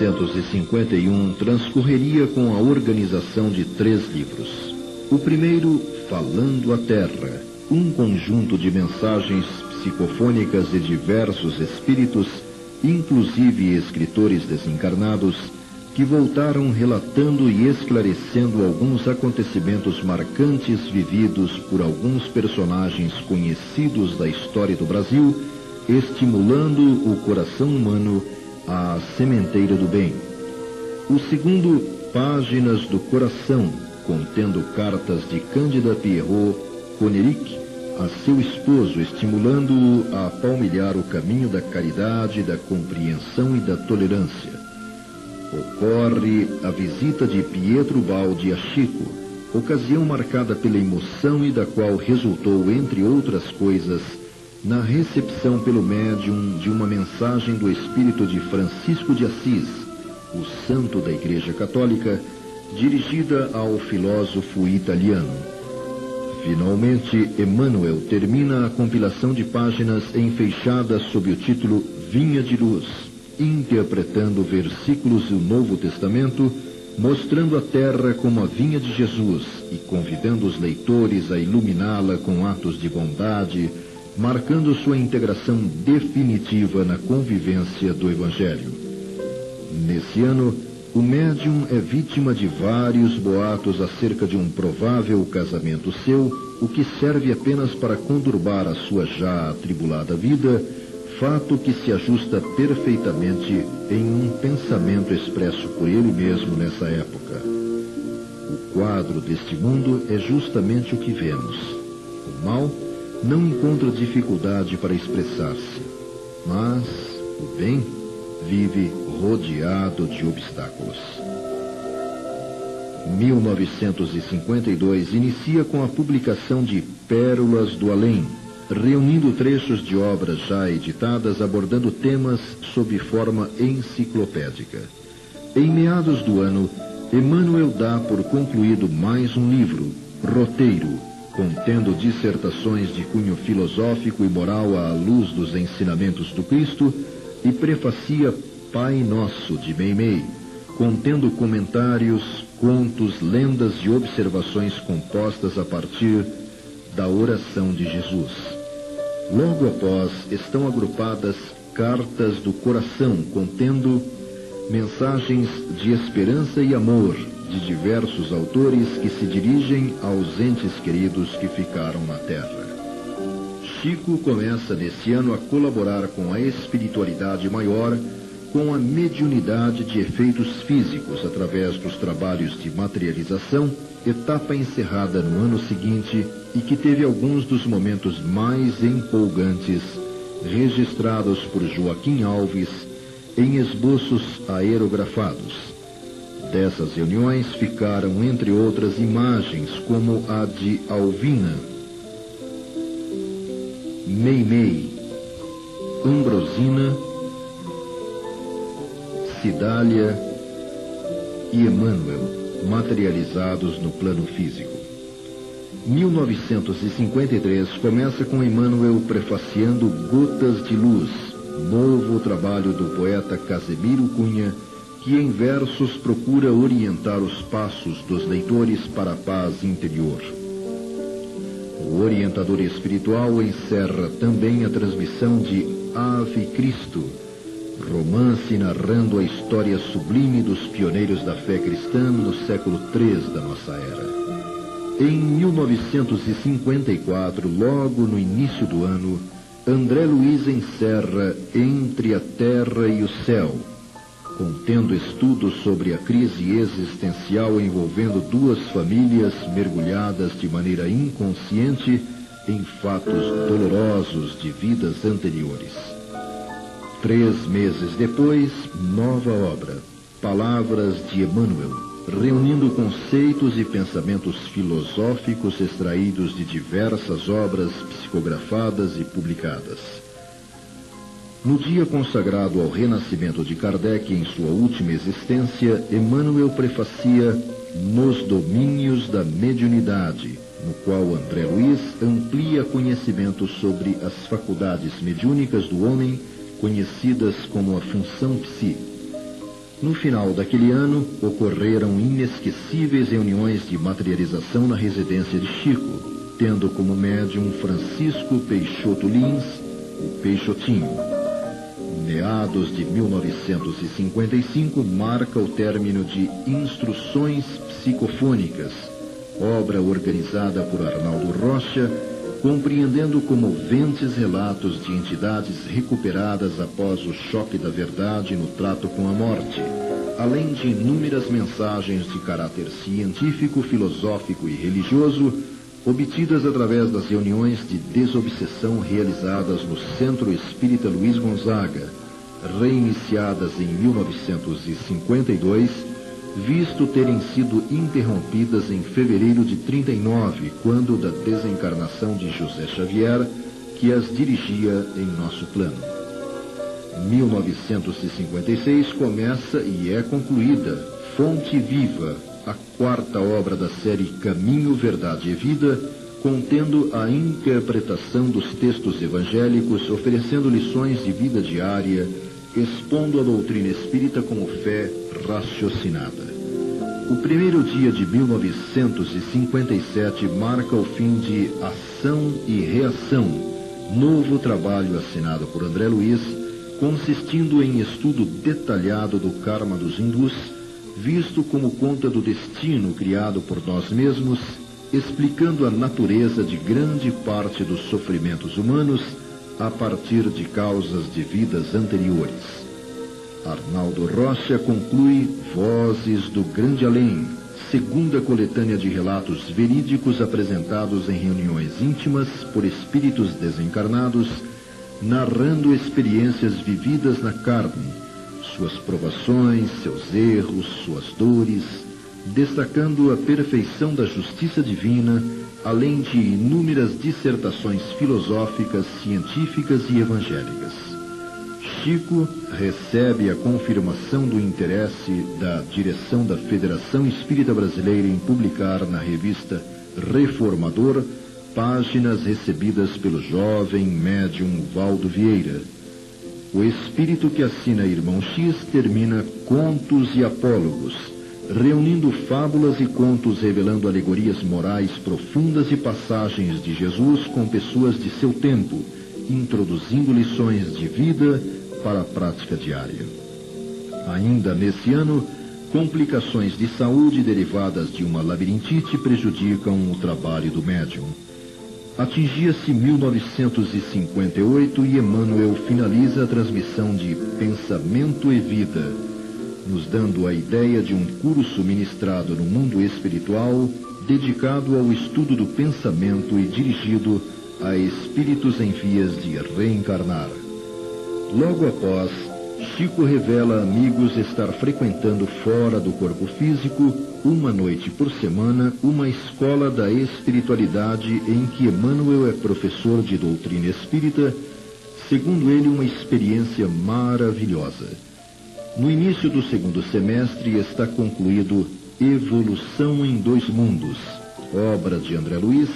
1951 transcorreria com a organização de três livros. O primeiro, Falando a Terra, um conjunto de mensagens psicofônicas de diversos espíritos, inclusive escritores desencarnados, que voltaram relatando e esclarecendo alguns acontecimentos marcantes vividos por alguns personagens conhecidos da história do Brasil, estimulando o coração humano a Sementeira do Bem. O segundo, Páginas do Coração, contendo cartas de Cândida Pierrot Coneric a seu esposo, estimulando-o a palmilhar o caminho da caridade, da compreensão e da tolerância. Ocorre a visita de Pietro Baldi a Chico, ocasião marcada pela emoção e da qual resultou, entre outras coisas, na recepção pelo médium de uma mensagem do espírito de Francisco de Assis, o santo da Igreja Católica, dirigida ao filósofo italiano. Finalmente, Emmanuel termina a compilação de páginas enfeixadas sob o título Vinha de Luz, interpretando versículos do Novo Testamento, mostrando a terra como a vinha de Jesus e convidando os leitores a iluminá-la com atos de bondade, marcando sua integração definitiva na convivência do Evangelho. Nesse ano, o médium é vítima de vários boatos acerca de um provável casamento seu, o que serve apenas para conturbar a sua já atribulada vida, fato que se ajusta perfeitamente em um pensamento expresso por ele mesmo nessa época. O quadro deste mundo é justamente o que vemos. O mal não encontra dificuldade para expressar-se, mas o bem vive rodeado de obstáculos. 1952 inicia com a publicação de Pérolas do Além, reunindo trechos de obras já editadas abordando temas sob forma enciclopédica. Em meados do ano, Emmanuel dá por concluído mais um livro, Roteiro, contendo dissertações de cunho filosófico e moral à luz dos ensinamentos do Cristo, e prefacia Pai Nosso de Meimei, contendo comentários, contos, lendas e observações compostas a partir da oração de Jesus. Logo após estão agrupadas cartas do coração contendo mensagens de esperança e amor de diversos autores que se dirigem aos entes queridos que ficaram na Terra. Chico começa nesse ano a colaborar com a espiritualidade maior com a mediunidade de efeitos físicos através dos trabalhos de materialização, etapa encerrada no ano seguinte e que teve alguns dos momentos mais empolgantes registrados por Joaquim Alves em esboços aerografados. Dessas reuniões ficaram, entre outras, imagens como a de Alvina, Meimei, Ambrosina, Cidália e Emmanuel, materializados no plano físico. 1953 começa com Emmanuel prefaciando Gotas de Luz, novo trabalho do poeta Casemiro Cunha, que em versos procura orientar os passos dos leitores para a paz interior. O orientador espiritual encerra também a transmissão de Ave Cristo, romance narrando a história sublime dos pioneiros da fé cristã no século III da nossa era. Em 1954, logo no início do ano, André Luiz encerra Entre a Terra e o Céu, contendo estudos sobre a crise existencial envolvendo duas famílias mergulhadas de maneira inconsciente em fatos dolorosos de vidas anteriores. Três meses depois, nova obra, Palavras de Emmanuel, reunindo conceitos e pensamentos filosóficos extraídos de diversas obras psicografadas e publicadas. No dia consagrado ao renascimento de Kardec em sua última existência, Emmanuel prefacia Nos Domínios da Mediunidade, no qual André Luiz amplia conhecimentos sobre as faculdades mediúnicas do homem, conhecidas como a função psíquica. No final daquele ano, ocorreram inesquecíveis reuniões de materialização na residência de Chico, tendo como médium Francisco Peixoto Lins, o Peixotinho. Meados de 1955 marca o término de Instruções Psicofônicas, obra organizada por Arnaldo Rocha, compreendendo comoventes relatos de entidades recuperadas após o choque da verdade no trato com a morte, além de inúmeras mensagens de caráter científico, filosófico e religioso, obtidas através das reuniões de desobsessão realizadas no Centro Espírita Luiz Gonzaga, reiniciadas em 1952 visto terem sido interrompidas em fevereiro de 39, quando da desencarnação de José Xavier, que as dirigia em nosso plano. 1956 começa e é concluída Fonte Viva, a quarta obra da série Caminho, Verdade e Vida, contendo a interpretação dos textos evangélicos, oferecendo lições de vida diária, expondo a doutrina espírita como fé raciocinada. O primeiro dia de 1957 marca o fim de Ação e Reação, novo trabalho assinado por André Luiz, consistindo em estudo detalhado do karma dos hindus, visto como conta do destino criado por nós mesmos, explicando a natureza de grande parte dos sofrimentos humanos a partir de causas de vidas anteriores. Arnaldo Rocha conclui Vozes do Grande Além, segunda coletânea de relatos verídicos apresentados em reuniões íntimas por espíritos desencarnados, narrando experiências vividas na carne, suas provações, seus erros, suas dores, destacando a perfeição da justiça divina além de inúmeras dissertações filosóficas, científicas e evangélicas. Chico recebe a confirmação do interesse da direção da Federação Espírita Brasileira em publicar na revista Reformador páginas recebidas pelo jovem médium Valdo Vieira. O espírito que assina Irmão X termina Contos e Apólogos, reunindo fábulas e contos revelando alegorias morais profundas e passagens de Jesus com pessoas de seu tempo, introduzindo lições de vida para a prática diária. Ainda nesse ano, complicações de saúde derivadas de uma labirintite prejudicam o trabalho do médium. Atingia-se 1958 e Emmanuel finaliza a transmissão de Pensamento e Vida, nos dando a ideia de um curso ministrado no mundo espiritual dedicado ao estudo do pensamento e dirigido a espíritos em vias de reencarnar. Logo após, Chico revela a amigos estar frequentando fora do corpo físico, uma noite por semana, uma escola da espiritualidade em que Emmanuel é professor de doutrina espírita, segundo ele, uma experiência maravilhosa. No início do segundo semestre está concluído Evolução em Dois Mundos, obra de André Luiz,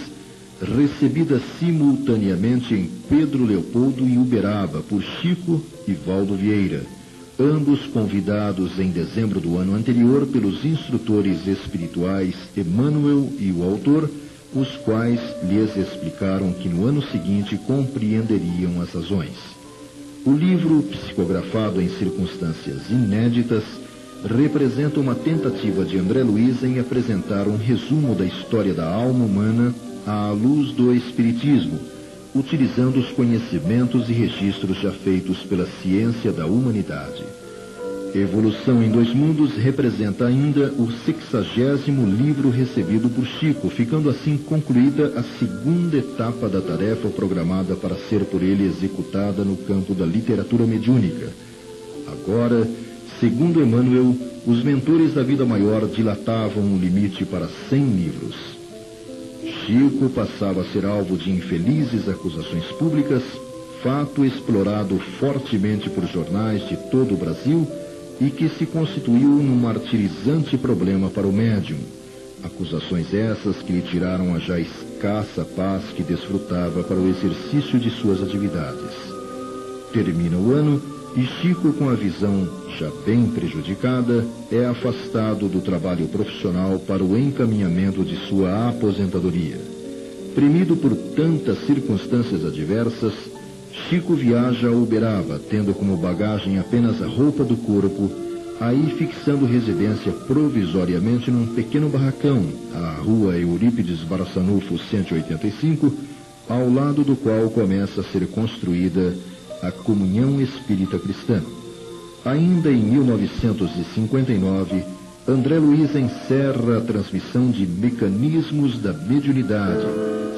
recebida simultaneamente em Pedro Leopoldo e Uberaba por Chico e Valdo Vieira, ambos convidados em dezembro do ano anterior pelos instrutores espirituais Emmanuel e o autor, os quais lhes explicaram que no ano seguinte compreenderiam as razões. O livro, psicografado em circunstâncias inéditas, representa uma tentativa de André Luiz em apresentar um resumo da história da alma humana à luz do Espiritismo, utilizando os conhecimentos e registros já feitos pela ciência da humanidade. Evolução em Dois Mundos representa ainda o sexagésimo livro recebido por Chico, ficando assim concluída a segunda etapa da tarefa programada para ser por ele executada no campo da literatura mediúnica. Agora, segundo Emmanuel, os mentores da vida maior dilatavam o limite para 100 livros. Chico passava a ser alvo de infelizes acusações públicas, fato explorado fortemente por jornais de todo o Brasil e que se constituiu num martirizante problema para o médium. Acusações essas que lhe tiraram a já escassa paz que desfrutava para o exercício de suas atividades. Termina o ano e Chico, com a visão já bem prejudicada, é afastado do trabalho profissional para o encaminhamento de sua aposentadoria. Premido por tantas circunstâncias adversas, Chico viaja a Uberaba, tendo como bagagem apenas a roupa do corpo, aí fixando residência provisoriamente num pequeno barracão, à rua Eurípides Barçanufo 185, ao lado do qual começa a ser construída a Comunhão Espírita Cristã. Ainda em 1959, André Luiz encerra a transmissão de Mecanismos da Mediunidade,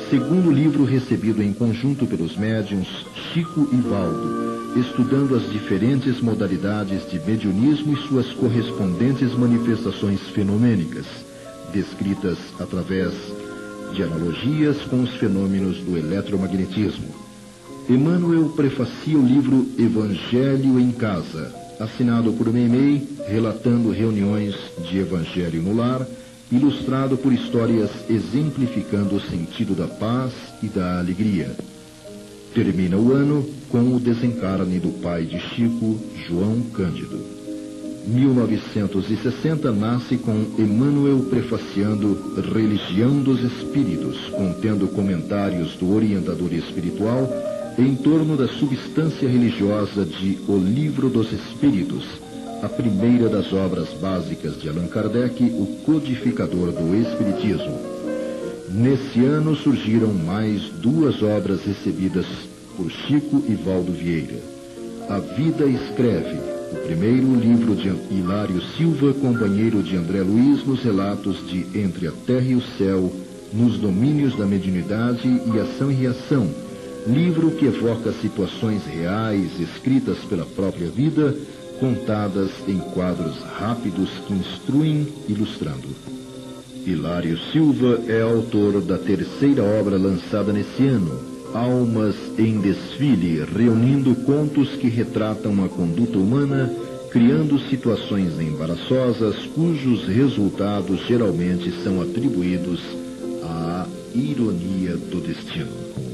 segundo livro recebido em conjunto pelos médiuns Chico e Valdo, estudando as diferentes modalidades de mediunismo e suas correspondentes manifestações fenomênicas, descritas através de analogias com os fenômenos do eletromagnetismo. Emmanuel prefacia o livro Evangelho em Casa, assinado por Meimei, relatando reuniões de Evangelho no lar, ilustrado por histórias exemplificando o sentido da paz e da alegria. Termina o ano com o desencarne do pai de Chico, João Cândido. 1960 nasce com Emmanuel prefaciando Religião dos Espíritos, contendo comentários do orientador espiritual em torno da substância religiosa de O Livro dos Espíritos, a primeira das obras básicas de Allan Kardec, o codificador do Espiritismo. Nesse ano surgiram mais duas obras recebidas por Chico e Valdo Vieira. A Vida Escreve, o primeiro livro de Hilário Silva, companheiro de André Luiz, nos relatos de Entre a Terra e o Céu, nos domínios da mediunidade e ação e reação, livro que evoca situações reais escritas pela própria vida, contadas em quadros rápidos que instruem, ilustrando. Hilário Silva é autor da terceira obra lançada nesse ano, Almas em Desfile, reunindo contos que retratam a conduta humana, criando situações embaraçosas cujos resultados geralmente são atribuídos à ironia do destino.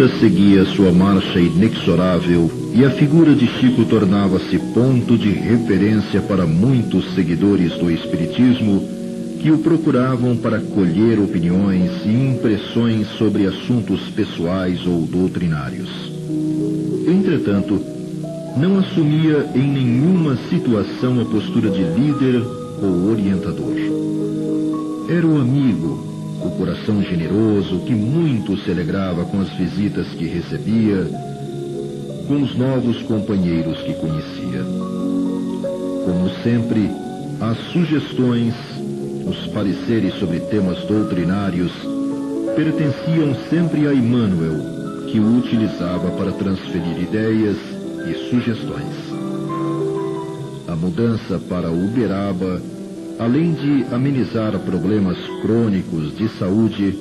Vida seguia sua marcha inexorável e a figura de Chico tornava-se ponto de referência para muitos seguidores do Espiritismo que o procuravam para colher opiniões e impressões sobre assuntos pessoais ou doutrinários. Entretanto, não assumia em nenhuma situação a postura de líder ou orientador. Era o amigo, o coração generoso que muito se alegrava com as visitas que recebia, com os novos companheiros que conhecia. Como sempre, as sugestões, os pareceres sobre temas doutrinários pertenciam sempre a Emmanuel, que o utilizava para transferir ideias e sugestões. A mudança para Uberaba além de amenizar problemas crônicos de saúde,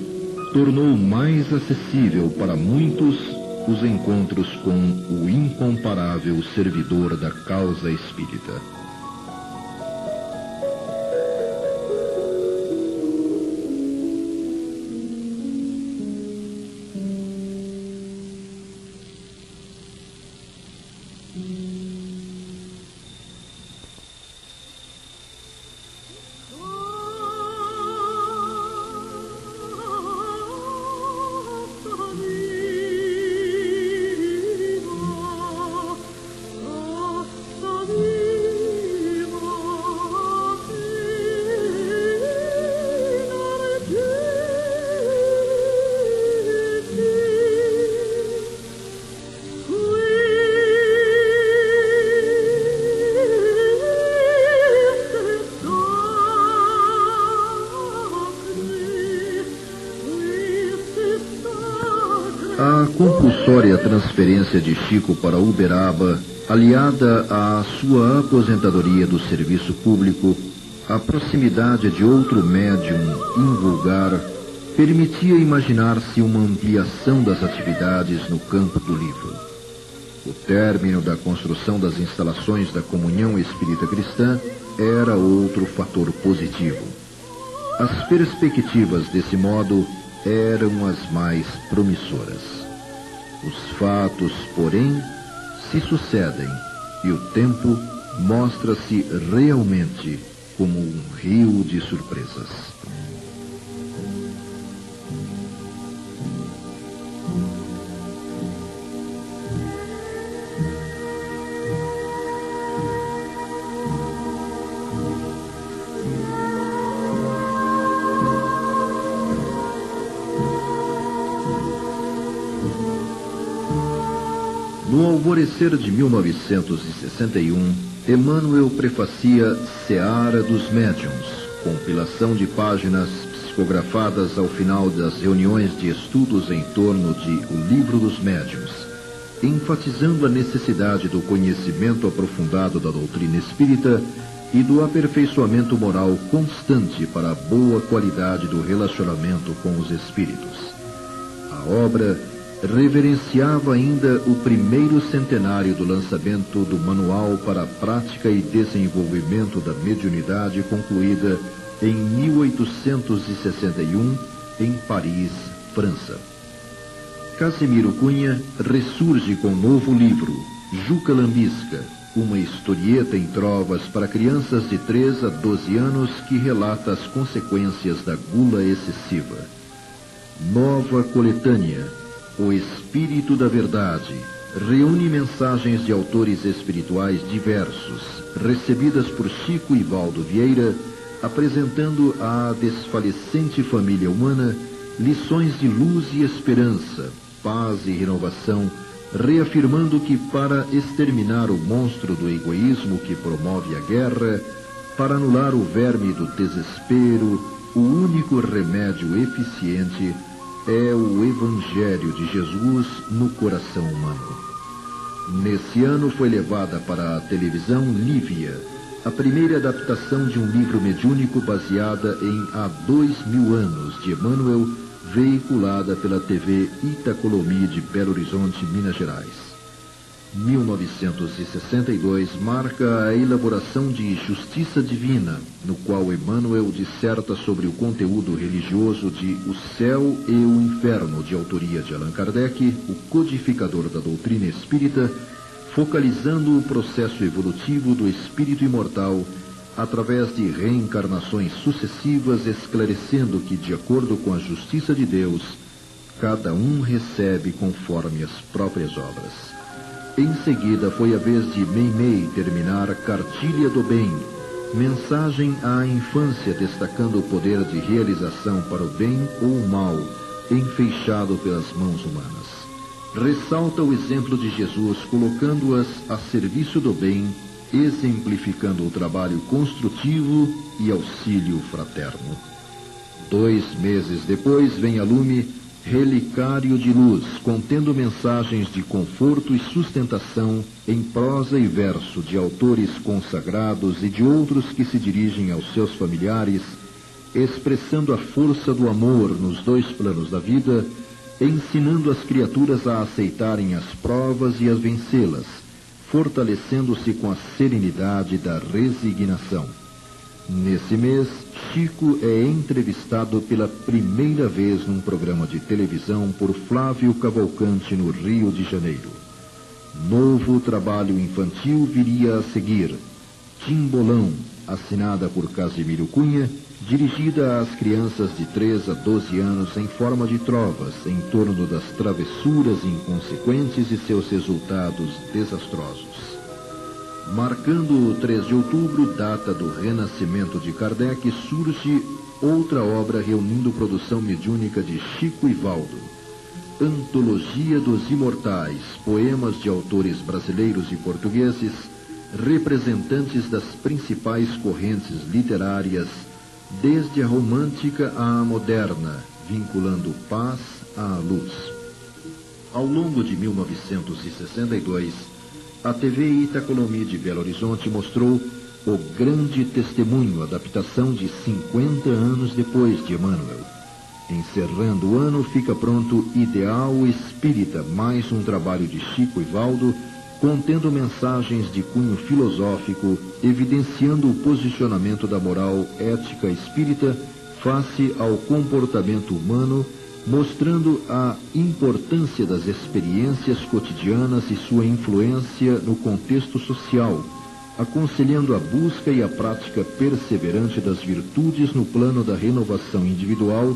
tornou mais acessível para muitos os encontros com o incomparável servidor da causa espírita. Transferência de Chico para Uberaba, aliada à sua aposentadoria do serviço público, a proximidade de outro médium invulgar permitia imaginar-se uma ampliação das atividades no campo do livro. O término da construção das instalações da Comunhão Espírita Cristã era outro fator positivo. As perspectivas desse modo eram as mais promissoras. Os fatos, porém, se sucedem e o tempo mostra-se realmente como um rio de surpresas. Alvorecer de 1961, Emmanuel prefacia Seara dos Médiuns, compilação de páginas psicografadas ao final das reuniões de estudos em torno de O Livro dos Médiuns, enfatizando a necessidade do conhecimento aprofundado da doutrina espírita e do aperfeiçoamento moral constante para a boa qualidade do relacionamento com os espíritos. A obra reverenciava ainda o primeiro centenário do lançamento do Manual para a Prática e Desenvolvimento da Mediunidade, concluída em 1861 em Paris, França. Casimiro Cunha ressurge com novo livro, Juca Lambisca, uma historieta em trovas para crianças de 3 a 12 anos que relata as consequências da gula excessiva. Nova coletânea, o Espírito da Verdade reúne mensagens de autores espirituais diversos, recebidas por Chico e Valdo Vieira, apresentando à desfalecente família humana lições de luz e esperança, paz e renovação, reafirmando que para exterminar o monstro do egoísmo que promove a guerra, para anular o verme do desespero, o único remédio eficiente é o Evangelho de Jesus no coração humano. Nesse ano foi levada para a televisão Lívia, a primeira adaptação de um livro mediúnico baseada em Há Dois Mil Anos, de Emmanuel, veiculada pela TV Itacolomi de Belo Horizonte, Minas Gerais. 1962 marca a elaboração de Justiça Divina, no qual Emmanuel disserta sobre o conteúdo religioso de O Céu e o Inferno, de autoria de Allan Kardec, o codificador da doutrina espírita, focalizando o processo evolutivo do espírito imortal através de reencarnações sucessivas, esclarecendo que, de acordo com a justiça de Deus, cada um recebe conforme as próprias obras. Em seguida foi a vez de Meimei terminar Cartilha do Bem, mensagem à infância destacando o poder de realização para o bem ou o mal, enfeixado pelas mãos humanas. Ressalta o exemplo de Jesus colocando-as a serviço do bem, exemplificando o trabalho construtivo e auxílio fraterno. Dois meses depois vem a lume Relicário de luz, contendo mensagens de conforto e sustentação em prosa e verso de autores consagrados e de outros que se dirigem aos seus familiares, expressando a força do amor nos dois planos da vida, ensinando as criaturas a aceitarem as provas e a vencê-las, fortalecendo-se com a serenidade da resignação. Nesse mês, Chico é entrevistado pela primeira vez num programa de televisão por Flávio Cavalcante no Rio de Janeiro. Novo trabalho infantil viria a seguir. Timbolão, assinada por Casimiro Cunha, dirigida às crianças de 3 a 12 anos em forma de trovas em torno das travessuras inconsequentes e seus resultados desastrosos. Marcando o 3 de outubro, data do renascimento de Kardec, surge outra obra reunindo produção mediúnica de Chico e Valdo. Antologia dos Imortais, poemas de autores brasileiros e portugueses, representantes das principais correntes literárias, desde a romântica à moderna, vinculando paz à luz. Ao longo de 1962, a TV Itacolomi de Belo Horizonte mostrou o grande testemunho, adaptação de 50 anos depois de Emmanuel. Encerrando o ano, fica pronto Ideal Espírita, mais um trabalho de Chico e Valdo, contendo mensagens de cunho filosófico, evidenciando o posicionamento da moral ética espírita face ao comportamento humano mostrando a importância das experiências cotidianas e sua influência no contexto social, aconselhando a busca e a prática perseverante das virtudes no plano da renovação individual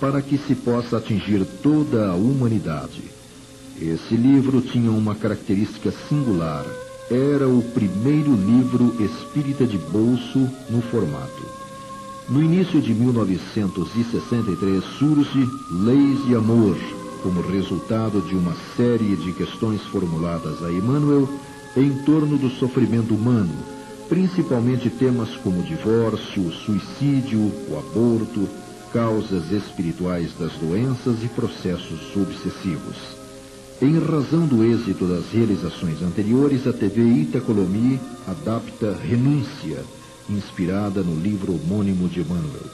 para que se possa atingir toda a humanidade. Esse livro tinha uma característica singular. Era o primeiro livro espírita de bolso no formato. No início de 1963 surge Leis de Amor, como resultado de uma série de questões formuladas a Emmanuel em torno do sofrimento humano, principalmente temas como divórcio, suicídio, o aborto, causas espirituais das doenças e processos obsessivos. Em razão do êxito das realizações anteriores, a TV Itacolomi adapta Renúncia, inspirada no livro homônimo de Emmanuel.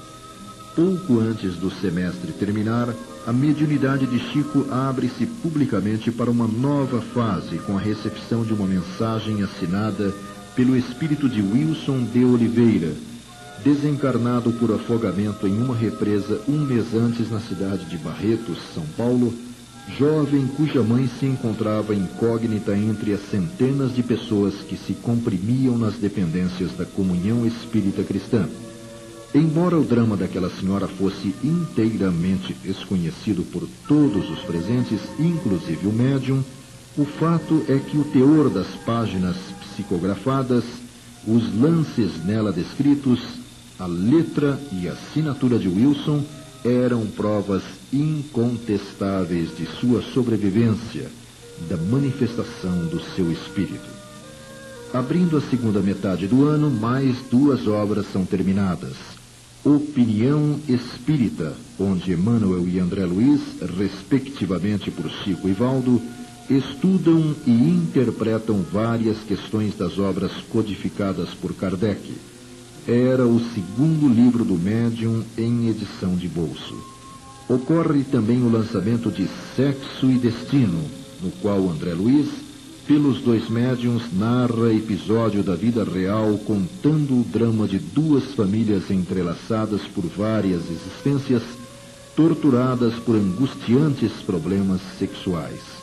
Pouco antes do semestre terminar, a mediunidade de Chico abre-se publicamente para uma nova fase com a recepção de uma mensagem assinada pelo espírito de Wilson de Oliveira, desencarnado por afogamento em uma represa um mês antes na cidade de Barretos, São Paulo, jovem cuja mãe se encontrava incógnita entre as centenas de pessoas que se comprimiam nas dependências da comunhão espírita cristã. Embora o drama daquela senhora fosse inteiramente desconhecido por todos os presentes, inclusive o médium, o fato é que o teor das páginas psicografadas, os lances nela descritos, a letra e a assinatura de Wilson eram provas incontestáveis de sua sobrevivência, da manifestação do seu espírito. Abrindo a segunda metade do ano, mais duas obras são terminadas. Opinião Espírita, onde Emmanuel e André Luiz, respectivamente por Chico e Valdo, estudam e interpretam várias questões das obras codificadas por Kardec. Era o segundo livro do médium em edição de bolso. Ocorre também o lançamento de Sexo e Destino, no qual André Luiz, pelos dois médiums, narra episódio da vida real contando o drama de duas famílias entrelaçadas por várias existências, torturadas por angustiantes problemas sexuais.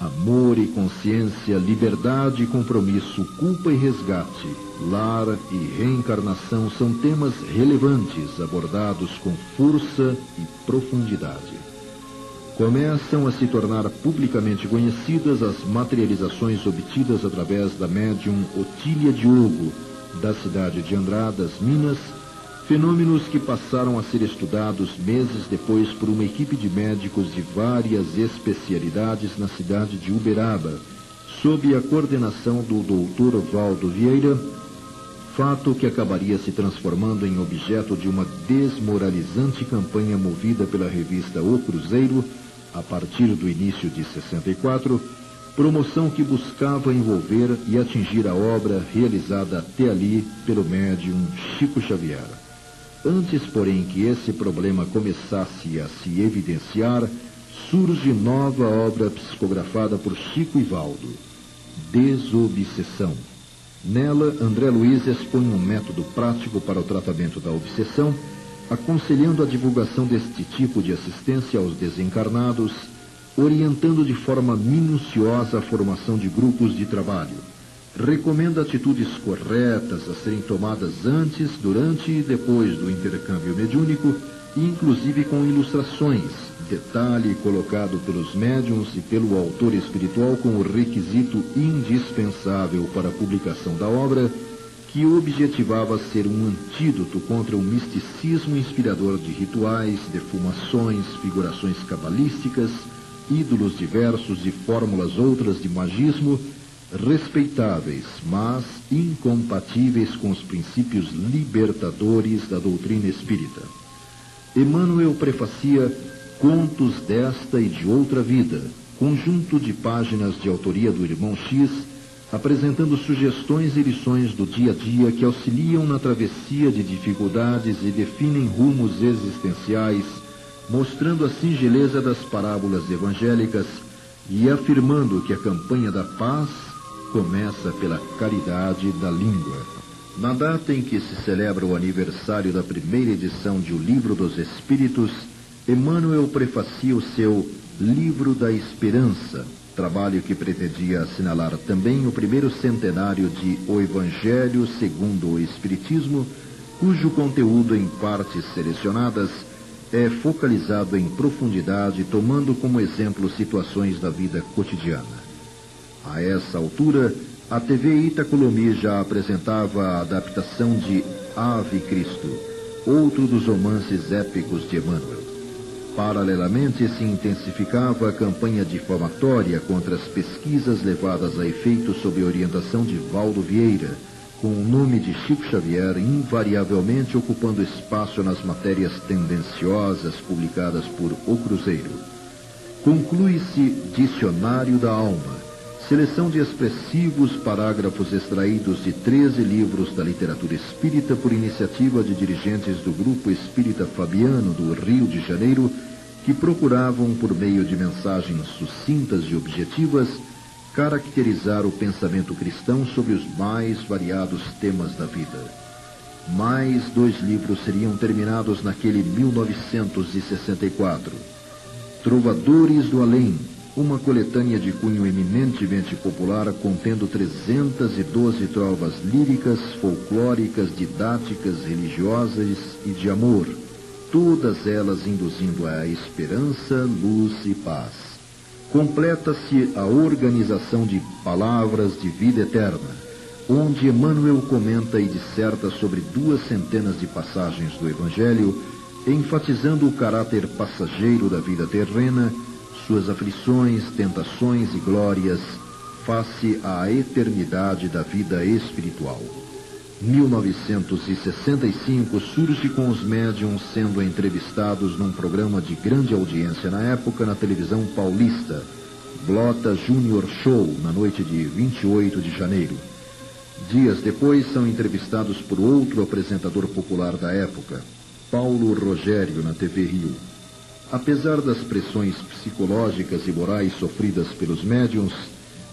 Amor e consciência, liberdade e compromisso, culpa e resgate, lar e reencarnação são temas relevantes abordados com força e profundidade. Começam a se tornar publicamente conhecidas as materializações obtidas através da médium Otília Diogo, da cidade de Andradas, Minas, Fenômenos que passaram a ser estudados meses depois por uma equipe de médicos de várias especialidades na cidade de Uberaba, sob a coordenação do Dr. Valdo Vieira, fato que acabaria se transformando em objeto de uma desmoralizante campanha movida pela revista O Cruzeiro, a partir do início de 64, promoção que buscava envolver e atingir a obra realizada até ali pelo médium Chico Xavier. Antes, porém, que esse problema começasse a se evidenciar, surge nova obra psicografada por Chico Ivaldo, Desobsessão. Nela, André Luiz expõe um método prático para o tratamento da obsessão, aconselhando a divulgação deste tipo de assistência aos desencarnados, orientando de forma minuciosa a formação de grupos de trabalho recomenda atitudes corretas a serem tomadas antes, durante e depois do intercâmbio mediúnico, inclusive com ilustrações, detalhe colocado pelos médiums e pelo autor espiritual como requisito indispensável para a publicação da obra, que objetivava ser um antídoto contra o misticismo inspirador de rituais, defumações, figurações cabalísticas, ídolos diversos e fórmulas outras de magismo respeitáveis, mas incompatíveis com os princípios libertadores da doutrina espírita. Emmanuel prefacia Contos desta e de outra vida, conjunto de páginas de autoria do irmão X, apresentando sugestões e lições do dia a dia que auxiliam na travessia de dificuldades e definem rumos existenciais, mostrando a singeleza das parábolas evangélicas e afirmando que a campanha da paz começa pela caridade da língua. Na data em que se celebra o aniversário da primeira edição de O Livro dos Espíritos, Emmanuel prefacia o seu Livro da Esperança, trabalho que pretendia assinalar também o primeiro centenário de O Evangelho segundo o Espiritismo, cujo conteúdo em partes selecionadas é focalizado em profundidade, tomando como exemplo situações da vida cotidiana. A essa altura, a TV Itacolomi já apresentava a adaptação de Ave Cristo, outro dos romances épicos de Emmanuel. Paralelamente, se intensificava a campanha difamatória contra as pesquisas levadas a efeito sob orientação de Valdo Vieira, com o nome de Chico Xavier invariavelmente ocupando espaço nas matérias tendenciosas publicadas por O Cruzeiro. Conclui-se Dicionário da Alma, Seleção de expressivos parágrafos extraídos de 13 livros da literatura espírita por iniciativa de dirigentes do Grupo Espírita Fabiano do Rio de Janeiro, que procuravam, por meio de mensagens sucintas e objetivas, caracterizar o pensamento cristão sobre os mais variados temas da vida. Mais dois livros seriam terminados naquele 1964. Trovadores do Além, uma coletânea de cunho eminentemente popular contendo 312 trovas líricas, folclóricas, didáticas, religiosas e de amor, todas elas induzindo a esperança, luz e paz. Completa-se a organização de Palavras de Vida Eterna, onde Emmanuel comenta e disserta sobre duas centenas de passagens do Evangelho, enfatizando o caráter passageiro da vida terrena suas aflições, tentações e glórias, face à eternidade da vida espiritual. 1965 surge com os médiums sendo entrevistados num programa de grande audiência na época na televisão paulista, Blota Junior Show, na noite de 28 de janeiro. Dias depois são entrevistados por outro apresentador popular da época, Paulo Rogério, na TV Rio. Apesar das pressões psicológicas e morais sofridas pelos médiums,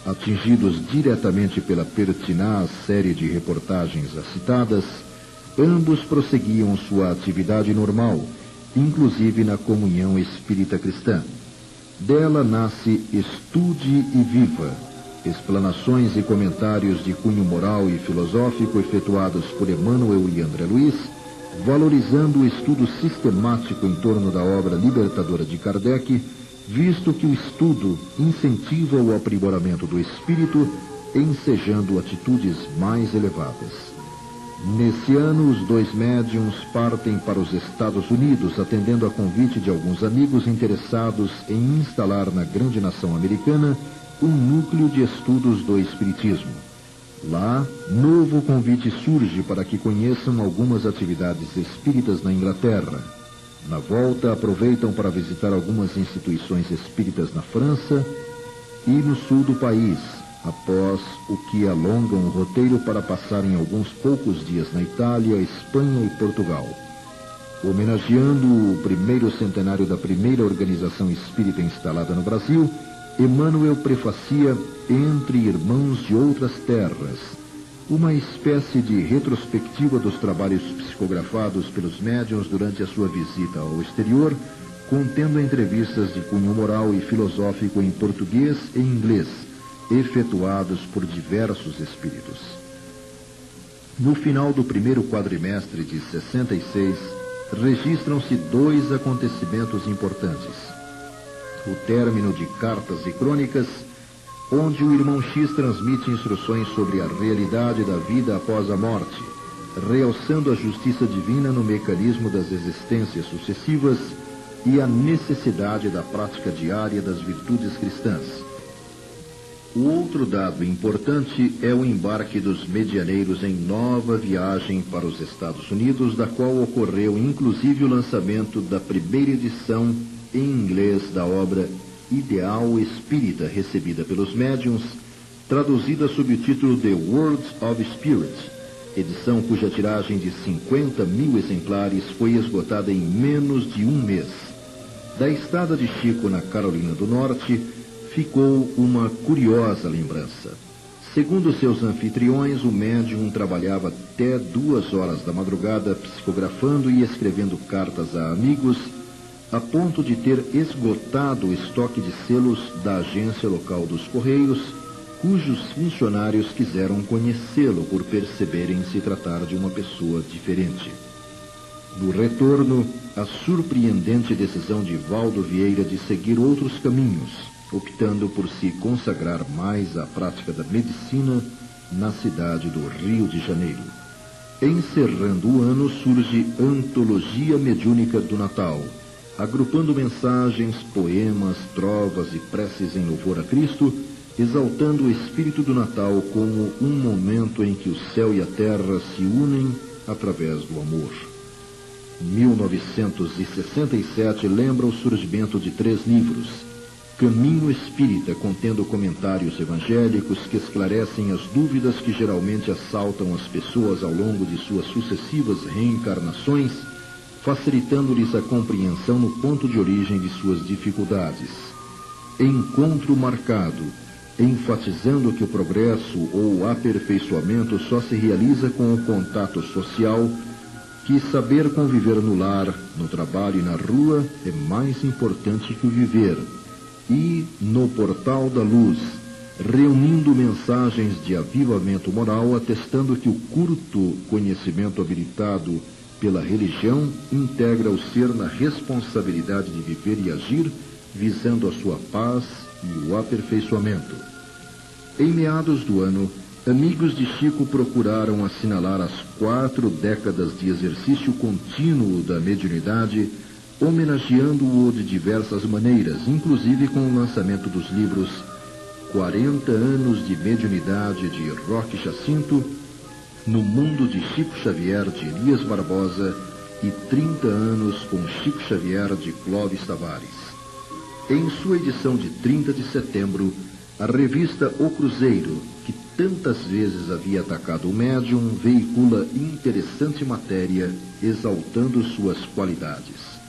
atingidos diretamente pela pertinaz série de reportagens citadas, ambos prosseguiam sua atividade normal, inclusive na comunhão espírita cristã. Dela nasce Estude e Viva, explanações e comentários de cunho moral e filosófico efetuados por Emmanuel e André Luiz, valorizando o estudo sistemático em torno da obra libertadora de Kardec, visto que o estudo incentiva o aprimoramento do espírito, ensejando atitudes mais elevadas. Nesse ano, os dois médiums partem para os Estados Unidos, atendendo a convite de alguns amigos interessados em instalar na grande nação americana um núcleo de estudos do Espiritismo. Lá, novo convite surge para que conheçam algumas atividades espíritas na Inglaterra, na volta, aproveitam para visitar algumas instituições espíritas na França e no sul do país, após o que alongam o roteiro para passarem alguns poucos dias na Itália, Espanha e Portugal. Homenageando o primeiro centenário da primeira organização espírita instalada no Brasil, Emmanuel prefacia Entre Irmãos de Outras Terras, uma espécie de retrospectiva dos trabalhos psicografados pelos médiuns durante a sua visita ao exterior, contendo entrevistas de cunho moral e filosófico em português e inglês, efetuados por diversos espíritos. No final do primeiro quadrimestre de 66, registram-se dois acontecimentos importantes. O término de Cartas e Crônicas onde o irmão X transmite instruções sobre a realidade da vida após a morte, realçando a justiça divina no mecanismo das existências sucessivas e a necessidade da prática diária das virtudes cristãs. O outro dado importante é o embarque dos medianeiros em nova viagem para os Estados Unidos, da qual ocorreu inclusive o lançamento da primeira edição em inglês da obra ideal espírita recebida pelos médiums, traduzida sob o título The Words of Spirit, edição cuja tiragem de 50 mil exemplares foi esgotada em menos de um mês. Da estada de Chico na Carolina do Norte, ficou uma curiosa lembrança. Segundo seus anfitriões, o médium trabalhava até duas horas da madrugada psicografando e escrevendo cartas a amigos a ponto de ter esgotado o estoque de selos da agência local dos Correios, cujos funcionários quiseram conhecê-lo por perceberem se tratar de uma pessoa diferente. No retorno, a surpreendente decisão de Valdo Vieira de seguir outros caminhos, optando por se consagrar mais à prática da medicina na cidade do Rio de Janeiro. Encerrando o ano, surge Antologia Mediúnica do Natal, agrupando mensagens, poemas, trovas e preces em louvor a Cristo, exaltando o espírito do Natal como um momento em que o céu e a terra se unem através do amor. 1967 lembra o surgimento de três livros. Caminho Espírita, contendo comentários evangélicos que esclarecem as dúvidas que geralmente assaltam as pessoas ao longo de suas sucessivas reencarnações facilitando-lhes a compreensão no ponto de origem de suas dificuldades. Encontro marcado, enfatizando que o progresso ou aperfeiçoamento só se realiza com o contato social, que saber conviver no lar, no trabalho e na rua é mais importante que o viver. E no Portal da Luz, reunindo mensagens de avivamento moral, atestando que o curto conhecimento habilitado pela religião, integra o ser na responsabilidade de viver e agir, visando a sua paz e o aperfeiçoamento. Em meados do ano, amigos de Chico procuraram assinalar as quatro décadas de exercício contínuo da mediunidade, homenageando-o de diversas maneiras, inclusive com o lançamento dos livros 40 anos de mediunidade de Roque Jacinto, No Mundo de Chico Xavier de Elias Barbosa e 30 anos com Chico Xavier de Clóvis Tavares. Em sua edição de 30 de setembro, a revista O Cruzeiro, que tantas vezes havia atacado o médium, veicula interessante matéria exaltando suas qualidades.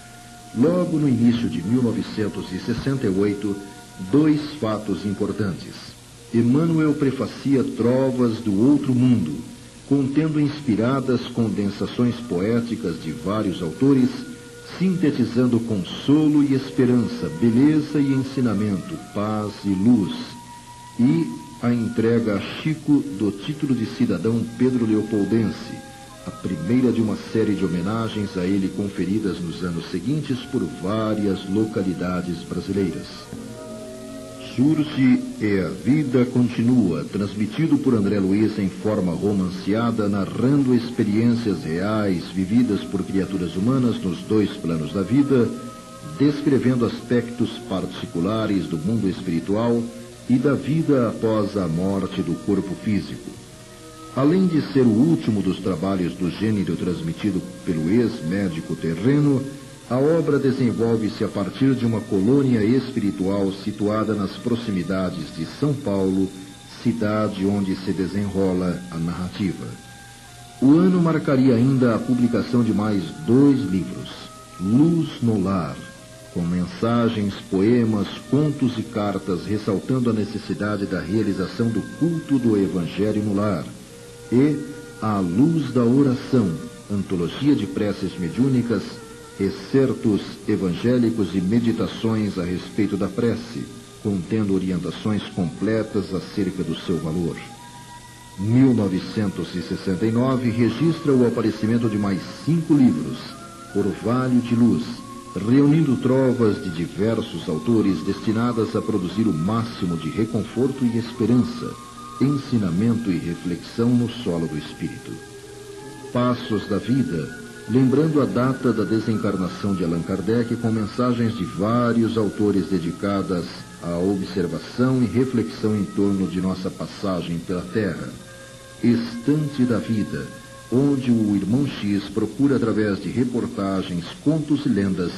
Logo no início de 1968, dois fatos importantes. Emmanuel prefacia Trovas do Outro Mundo, contendo inspiradas condensações poéticas de vários autores, sintetizando consolo e esperança, beleza e ensinamento, paz e luz, e a entrega a Chico do título de cidadão Pedro Leopoldense, a primeira de uma série de homenagens a ele conferidas nos anos seguintes por várias localidades brasileiras. Surge e a vida continua, transmitido por André Luiz em forma romanceada, narrando experiências reais vividas por criaturas humanas nos dois planos da vida, descrevendo aspectos particulares do mundo espiritual e da vida após a morte do corpo físico. Além de ser o último dos trabalhos do gênero transmitido pelo ex-médico terreno, a obra desenvolve-se a partir de uma colônia espiritual situada nas proximidades de São Paulo, cidade onde se desenrola a narrativa. O ano marcaria ainda a publicação de mais dois livros, Luz no Lar, com mensagens, poemas, contos e cartas ressaltando a necessidade da realização do culto do Evangelho no lar e A Luz da Oração, antologia de preces mediúnicas, excertos evangélicos e meditações a respeito da prece, contendo orientações completas acerca do seu valor. 1969 registra o aparecimento de mais cinco livros, Orvalho de Luz, reunindo trovas de diversos autores destinadas a produzir o máximo de reconforto e esperança ensinamento e reflexão no solo do espírito. Passos da vida, lembrando a data da desencarnação de Allan Kardec com mensagens de vários autores dedicadas à observação e reflexão em torno de nossa passagem pela Terra. Estante da vida, onde o irmão X procura através de reportagens, contos e lendas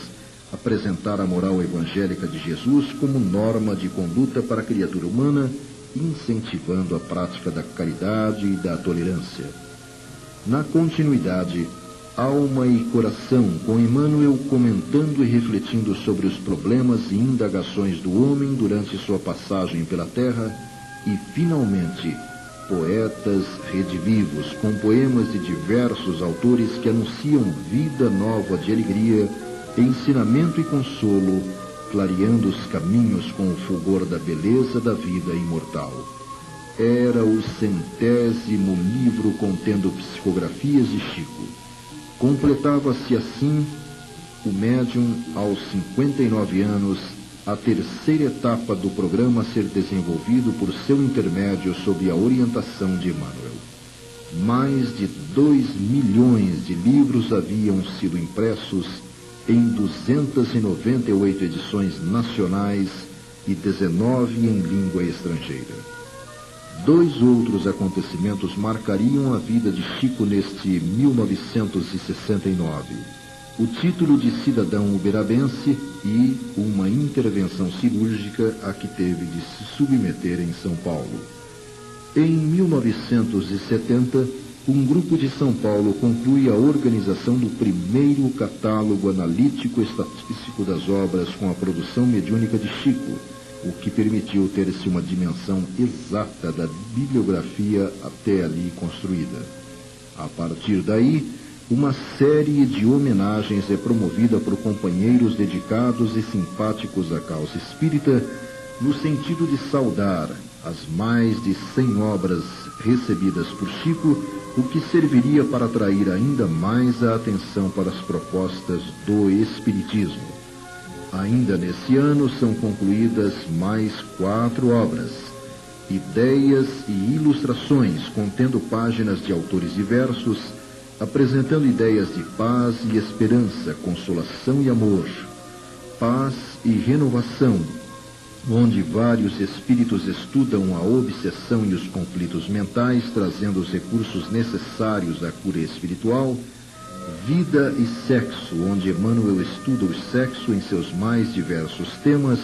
apresentar a moral evangélica de Jesus como norma de conduta para a criatura humana incentivando a prática da caridade e da tolerância. Na continuidade, Alma e Coração, com Emmanuel comentando e refletindo sobre os problemas e indagações do homem durante sua passagem pela Terra, e, finalmente, Poetas Redivivos, com poemas de diversos autores que anunciam vida nova de alegria, ensinamento e consolo clareando os caminhos com o fulgor da beleza da vida imortal. Era o centésimo livro contendo psicografias de Chico. Completava-se assim o médium aos 59 anos, a terceira etapa do programa a ser desenvolvido por seu intermédio sob a orientação de Emmanuel. Mais de dois milhões de livros haviam sido impressos em 298 edições nacionais e 19 em língua estrangeira. Dois outros acontecimentos marcariam a vida de Chico neste 1969. O título de cidadão uberabense e uma intervenção cirúrgica a que teve de se submeter em São Paulo. Em 1970, um grupo de São Paulo conclui a organização do primeiro catálogo analítico estatístico das obras com a produção mediúnica de Chico, o que permitiu ter-se uma dimensão exata da bibliografia até ali construída. A partir daí, uma série de homenagens é promovida por companheiros dedicados e simpáticos à causa espírita, no sentido de saudar as mais de cem obras recebidas por Chico o que serviria para atrair ainda mais a atenção para as propostas do Espiritismo. Ainda nesse ano são concluídas mais quatro obras, ideias e ilustrações contendo páginas de autores diversos, apresentando ideias de paz e esperança, consolação e amor, paz e renovação, onde vários espíritos estudam a obsessão e os conflitos mentais, trazendo os recursos necessários à cura espiritual, vida e sexo, onde Emmanuel estuda o sexo em seus mais diversos temas,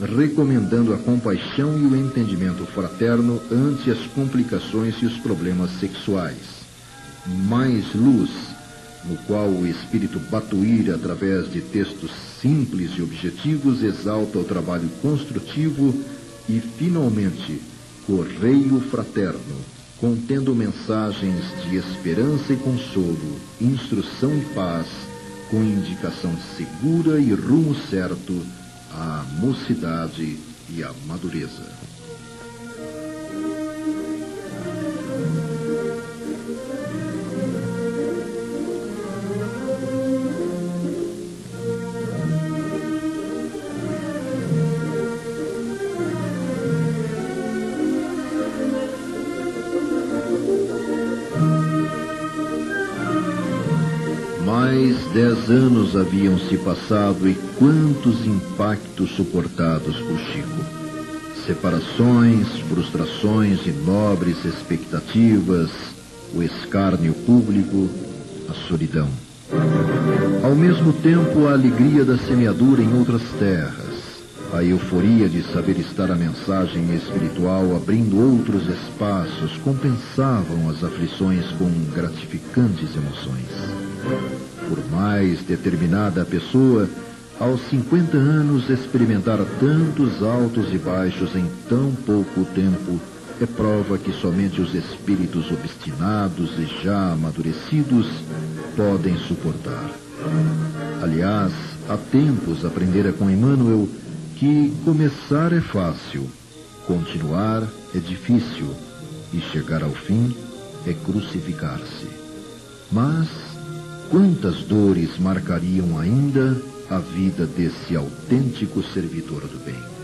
recomendando a compaixão e o entendimento fraterno ante as complicações e os problemas sexuais. Mais luz, no qual o espírito Batuíra, através de textos simples e objetivos, exalta o trabalho construtivo e, finalmente, Correio Fraterno, contendo mensagens de esperança e consolo, instrução e paz, com indicação segura e rumo certo à mocidade e à madureza. Dez anos haviam se passado e quantos impactos suportados por Chico. Separações, frustrações e nobres expectativas, o escárnio público, a solidão. Ao mesmo tempo, a alegria da semeadura em outras terras, a euforia de saber estar a mensagem espiritual abrindo outros espaços compensavam as aflições com gratificantes emoções. Por mais determinada a pessoa, aos 50 anos experimentar tantos altos e baixos em tão pouco tempo é prova que somente os espíritos obstinados e já amadurecidos podem suportar. Aliás, há tempos aprendera com Emmanuel que começar é fácil, continuar é difícil e chegar ao fim é crucificar-se. Mas quantas dores marcariam ainda a vida desse autêntico servidor do bem.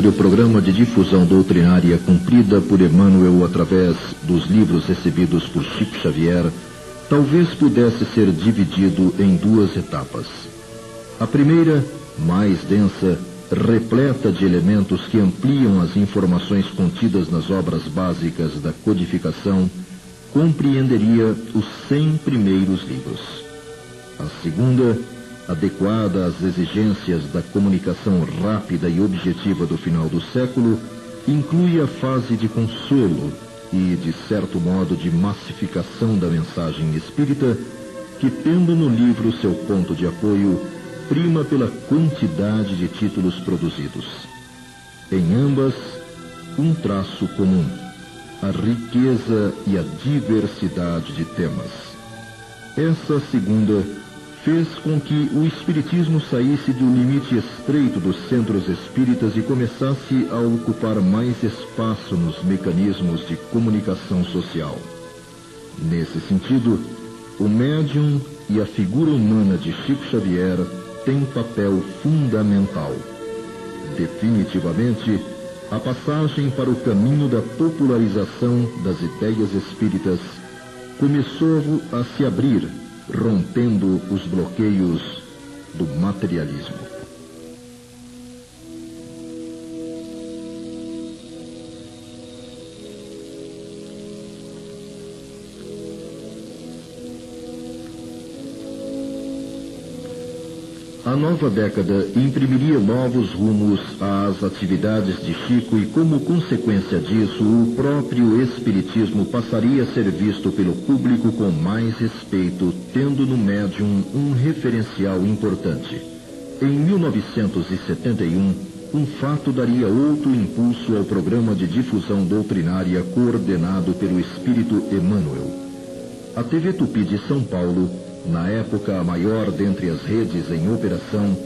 Sobre o programa de difusão doutrinária cumprida por Emmanuel através dos livros recebidos por Chico Xavier talvez pudesse ser dividido em duas etapas. A primeira, mais densa, repleta de elementos que ampliam as informações contidas nas obras básicas da codificação, compreenderia os cem primeiros livros. A segunda, adequada às exigências da comunicação rápida e objetiva do final do século, inclui a fase de consolo e, de certo modo, de massificação da mensagem espírita, que, tendo no livro seu ponto de apoio, prima pela quantidade de títulos produzidos. Em ambas, um traço comum: a riqueza e a diversidade de temas. Essa segunda fez com que o Espiritismo saísse do limite estreito dos centros espíritas e começasse a ocupar mais espaço nos mecanismos de comunicação social. Nesse sentido, o médium e a figura humana de Chico Xavier têm papel fundamental. Definitivamente, a passagem para o caminho da popularização das ideias espíritas começou a se abrir rompendo os bloqueios do materialismo. Nova década imprimiria novos rumos às atividades de Chico e, como consequência disso, o próprio Espiritismo passaria a ser visto pelo público com mais respeito, tendo no médium um referencial importante. Em 1971, um fato daria outro impulso ao programa de difusão doutrinária coordenado pelo Espírito Emmanuel. A TV Tupi de São Paulo na época a maior dentre as redes em operação,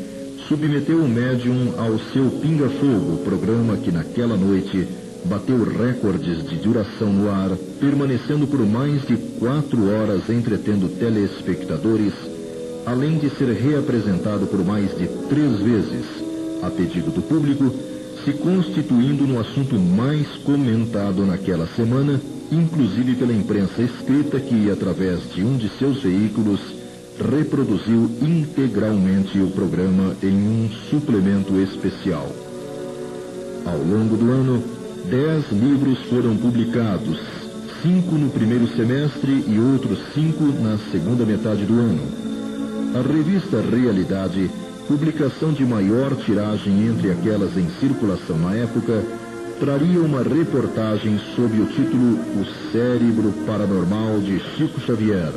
submeteu o médium ao seu Pinga-Fogo, programa que naquela noite bateu recordes de duração no ar, permanecendo por mais de quatro horas entretendo telespectadores, além de ser reapresentado por mais de três vezes, a pedido do público, se constituindo no assunto mais comentado naquela semana inclusive pela imprensa escrita que, através de um de seus veículos, reproduziu integralmente o programa em um suplemento especial. Ao longo do ano, dez livros foram publicados, cinco no primeiro semestre e outros cinco na segunda metade do ano. A revista Realidade, publicação de maior tiragem entre aquelas em circulação na época, traria uma reportagem sob o título O Cérebro Paranormal de Chico Xavier,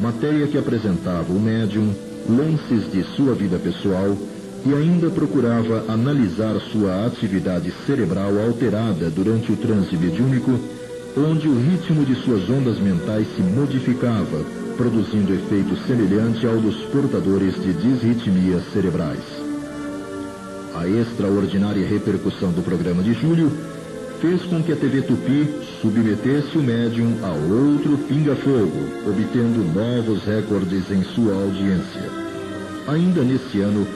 matéria que apresentava o médium, lances de sua vida pessoal e ainda procurava analisar sua atividade cerebral alterada durante o transe mediúnico, onde o ritmo de suas ondas mentais se modificava, produzindo efeito semelhante ao dos portadores de disritmias cerebrais. A extraordinária repercussão do programa de julho fez com que a TV Tupi submetesse o médium a outro pinga-fogo, obtendo novos recordes em sua audiência. Ainda nesse ano,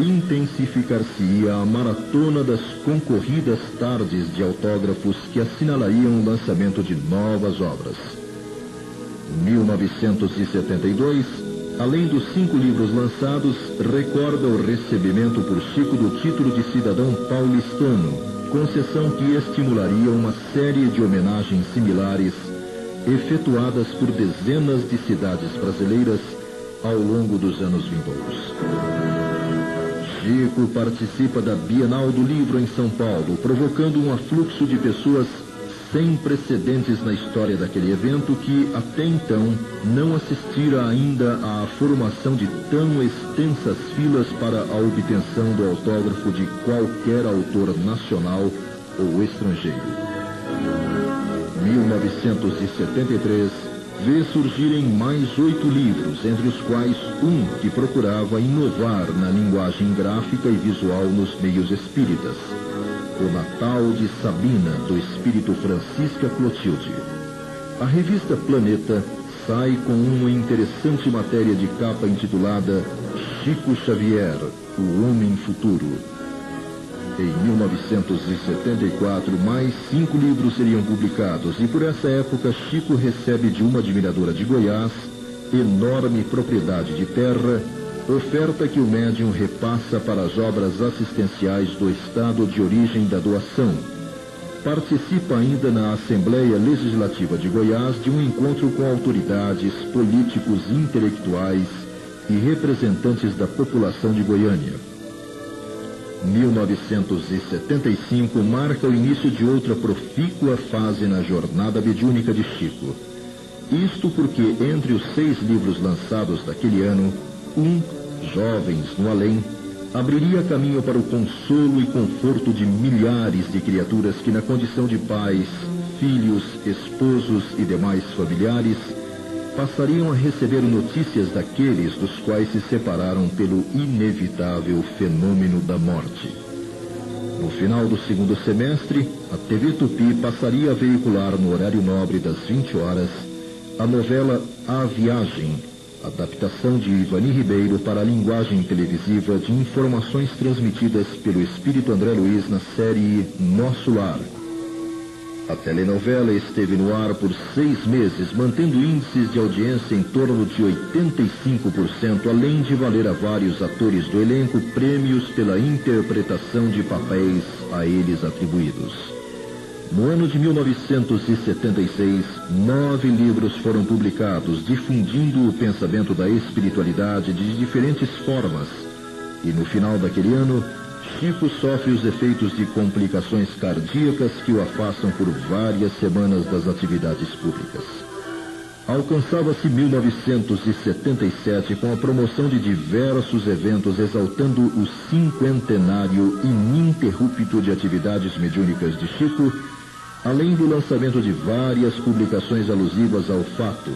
intensificar-se-ia a maratona das concorridas tardes de autógrafos que assinalariam o lançamento de novas obras. Em 1972, Além dos cinco livros lançados, recorda o recebimento por Chico do título de cidadão paulistano, concessão que estimularia uma série de homenagens similares efetuadas por dezenas de cidades brasileiras ao longo dos anos vindouros. Chico participa da Bienal do Livro em São Paulo, provocando um afluxo de pessoas sem precedentes na história daquele evento que, até então, não assistira ainda à formação de tão extensas filas para a obtenção do autógrafo de qualquer autor nacional ou estrangeiro. 1973 vê surgirem mais oito livros, entre os quais um que procurava inovar na linguagem gráfica e visual nos meios espíritas o Natal de Sabina, do espírito Francisca Clotilde. A revista Planeta sai com uma interessante matéria de capa intitulada Chico Xavier, o Homem Futuro. Em 1974, mais cinco livros seriam publicados e por essa época Chico recebe de uma admiradora de Goiás enorme propriedade de terra oferta que o médium repassa para as obras assistenciais do estado de origem da doação. Participa ainda na Assembleia Legislativa de Goiás de um encontro com autoridades, políticos, intelectuais e representantes da população de Goiânia. 1975 marca o início de outra profícua fase na jornada mediúnica de Chico. Isto porque, entre os seis livros lançados daquele ano, um, Jovens no Além, abriria caminho para o consolo e conforto de milhares de criaturas que, na condição de pais, filhos, esposos e demais familiares, passariam a receber notícias daqueles dos quais se separaram pelo inevitável fenômeno da morte. No final do segundo semestre, a TV Tupi passaria a veicular no horário nobre das 20 horas a novela A Viagem, adaptação de Ivani Ribeiro para a linguagem televisiva de informações transmitidas pelo Espírito André Luiz na série Nosso Lar. A telenovela esteve no ar por seis meses, mantendo índices de audiência em torno de 85%, além de valer a vários atores do elenco prêmios pela interpretação de papéis a eles atribuídos. No ano de 1976, nove livros foram publicados, difundindo o pensamento da espiritualidade de diferentes formas, E no final daquele ano, Chico sofre os efeitos de complicações cardíacas que o afastam por várias semanas das atividades públicas. Alcançava-se 1977 com a promoção de diversos eventos exaltando o cinquentenário ininterrupto de atividades mediúnicas de Chico, além do lançamento de várias publicações alusivas ao fato,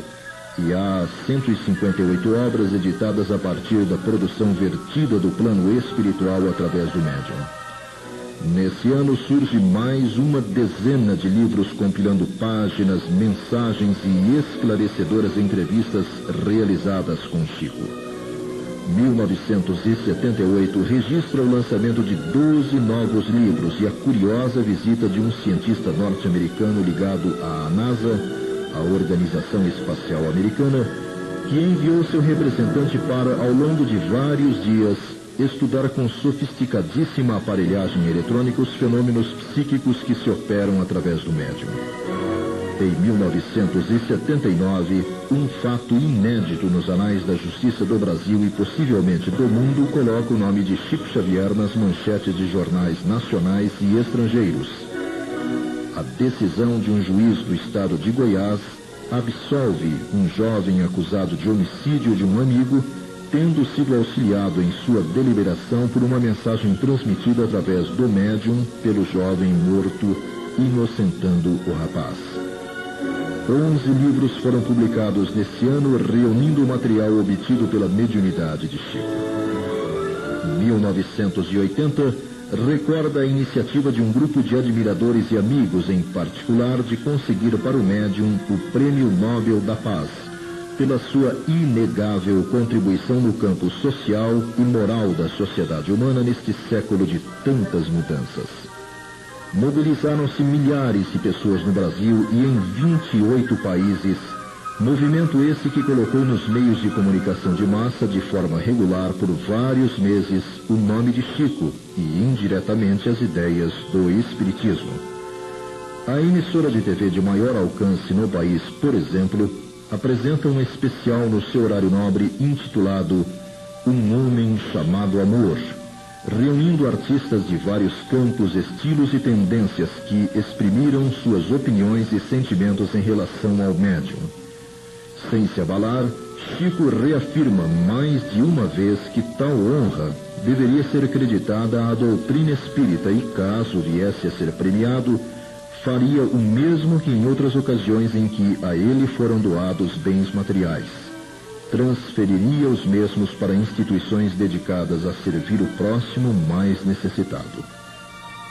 e há 158 obras editadas a partir da produção vertida do plano espiritual através do médium. Nesse ano surge mais uma dezena de livros compilando páginas, mensagens e esclarecedoras entrevistas realizadas com Chico. 1978 registra o lançamento de 12 novos livros e a curiosa visita de um cientista norte-americano ligado à NASA a Organização Espacial Americana, que enviou seu representante para, ao longo de vários dias, estudar com sofisticadíssima aparelhagem eletrônica os fenômenos psíquicos que se operam através do médium. Em 1979, um fato inédito nos anais da justiça do Brasil e possivelmente do mundo coloca o nome de Chico Xavier nas manchetes de jornais nacionais e estrangeiros a decisão de um juiz do estado de Goiás absolve um jovem acusado de homicídio de um amigo, tendo sido auxiliado em sua deliberação por uma mensagem transmitida através do médium pelo jovem morto, inocentando o rapaz. Onze livros foram publicados nesse ano, reunindo o material obtido pela mediunidade de Chico. Em 1980, recorda a iniciativa de um grupo de admiradores e amigos, em particular, de conseguir para o médium o Prêmio Nobel da Paz, pela sua inegável contribuição no campo social e moral da sociedade humana neste século de tantas mudanças. Mobilizaram-se milhares de pessoas no Brasil e em 28 países Movimento esse que colocou nos meios de comunicação de massa de forma regular por vários meses o nome de Chico e indiretamente as ideias do Espiritismo. A emissora de TV de maior alcance no país, por exemplo, apresenta um especial no seu horário nobre intitulado Um Homem Chamado Amor, reunindo artistas de vários campos, estilos e tendências que exprimiram suas opiniões e sentimentos em relação ao médium. Sem se abalar, Chico reafirma mais de uma vez que tal honra deveria ser acreditada à doutrina espírita e, caso viesse a ser premiado, faria o mesmo que em outras ocasiões em que a ele foram doados bens materiais. Transferiria os mesmos para instituições dedicadas a servir o próximo mais necessitado.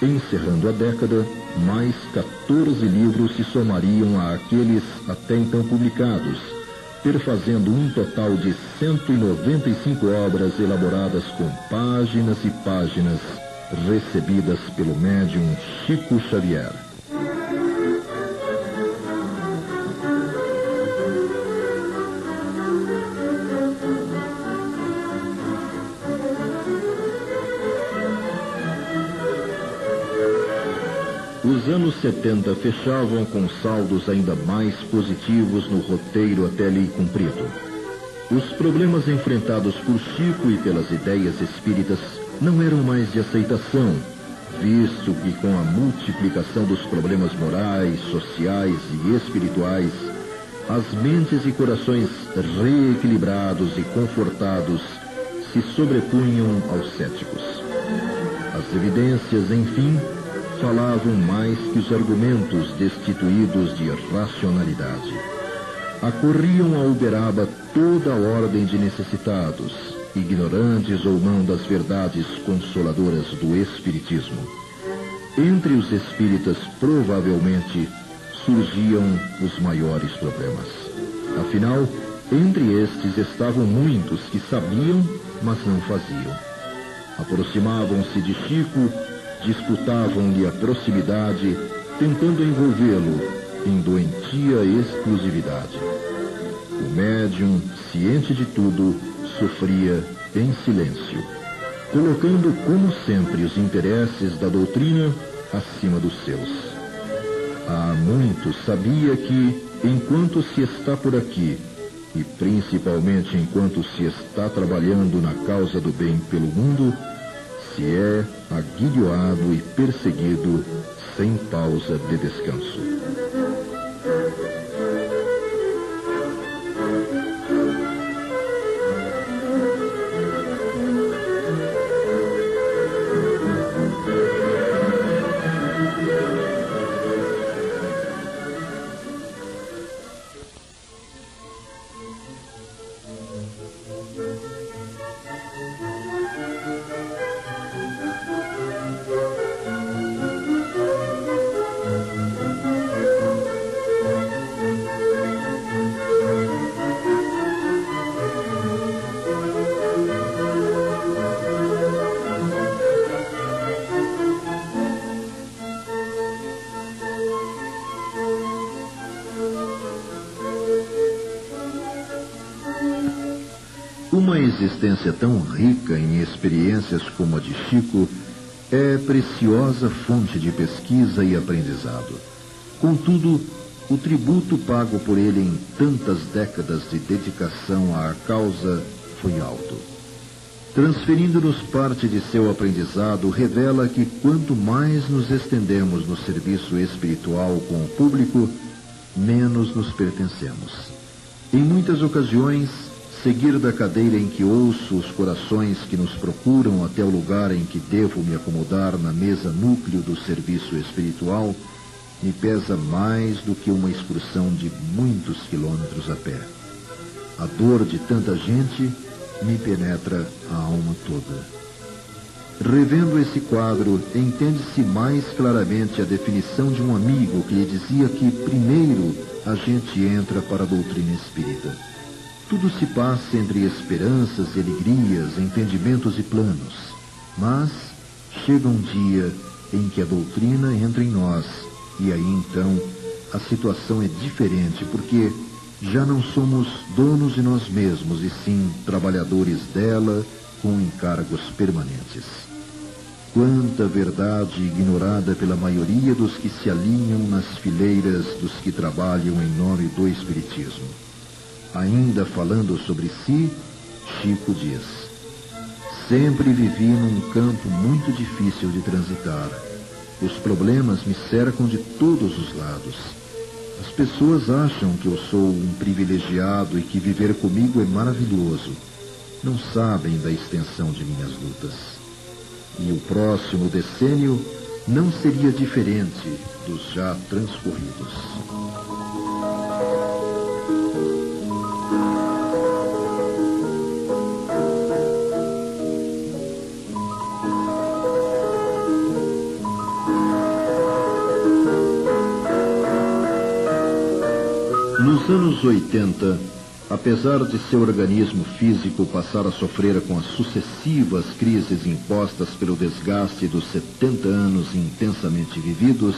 Encerrando a década, mais 14 livros se somariam àqueles até então publicados, perfazendo um total de 195 obras elaboradas com páginas e páginas recebidas pelo médium Chico Xavier. Anos 70 fechavam com saldos ainda mais positivos no roteiro até lei cumprido. Os problemas enfrentados por Chico e pelas ideias espíritas não eram mais de aceitação, visto que com a multiplicação dos problemas morais, sociais e espirituais, as mentes e corações reequilibrados e confortados se sobrepunham aos céticos. As evidências, enfim, falavam mais que os argumentos destituídos de racionalidade. Acorriam a Uberaba toda a ordem de necessitados, ignorantes ou não das verdades consoladoras do Espiritismo. Entre os espíritas, provavelmente, surgiam os maiores problemas. Afinal, entre estes estavam muitos que sabiam, mas não faziam. Aproximavam-se de Chico disputavam-lhe a proximidade, tentando envolvê-lo em doentia exclusividade. O médium, ciente de tudo, sofria em silêncio, colocando, como sempre, os interesses da doutrina acima dos seus. Há muito sabia que, enquanto se está por aqui, e principalmente enquanto se está trabalhando na causa do bem pelo mundo, se é aguilhoado e perseguido sem pausa de descanso. Existência tão rica em experiências como a de Chico é preciosa fonte de pesquisa e aprendizado. Contudo, o tributo pago por ele em tantas décadas de dedicação à causa foi alto. Transferindo-nos parte de seu aprendizado, revela que quanto mais nos estendemos no serviço espiritual com o público, menos nos pertencemos. Em muitas ocasiões, seguir da cadeira em que ouço os corações que nos procuram até o lugar em que devo me acomodar na mesa núcleo do serviço espiritual, me pesa mais do que uma excursão de muitos quilômetros a pé. A dor de tanta gente me penetra a alma toda. Revendo esse quadro, entende-se mais claramente a definição de um amigo que lhe dizia que primeiro a gente entra para a doutrina espírita. Tudo se passa entre esperanças alegrias, entendimentos e planos. Mas chega um dia em que a doutrina entra em nós, e aí então a situação é diferente, porque já não somos donos de nós mesmos, e sim trabalhadores dela com encargos permanentes. Quanta verdade ignorada pela maioria dos que se alinham nas fileiras dos que trabalham em nome do Espiritismo. Ainda falando sobre si, Chico diz: Sempre vivi num campo muito difícil de transitar. Os problemas me cercam de todos os lados. As pessoas acham que eu sou um privilegiado e que viver comigo é maravilhoso. Não sabem da extensão de minhas lutas. E o próximo decênio não seria diferente dos já transcorridos. Nos anos 80, apesar de seu organismo físico passar a sofrer com as sucessivas crises impostas pelo desgaste dos 70 anos intensamente vividos,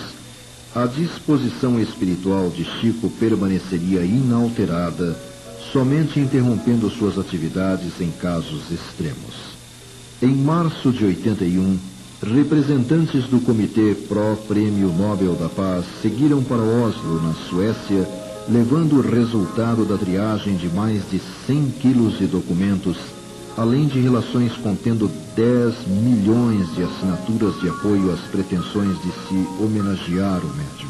a disposição espiritual de Chico permaneceria inalterada, somente interrompendo suas atividades em casos extremos. Em março de 81, representantes do Comitê Pró Prêmio Nobel da Paz seguiram para Oslo, na Suécia, levando o resultado da triagem de mais de 100 quilos de documentos, além de relações contendo 10 milhões de assinaturas de apoio às pretensões de se homenagear o médium.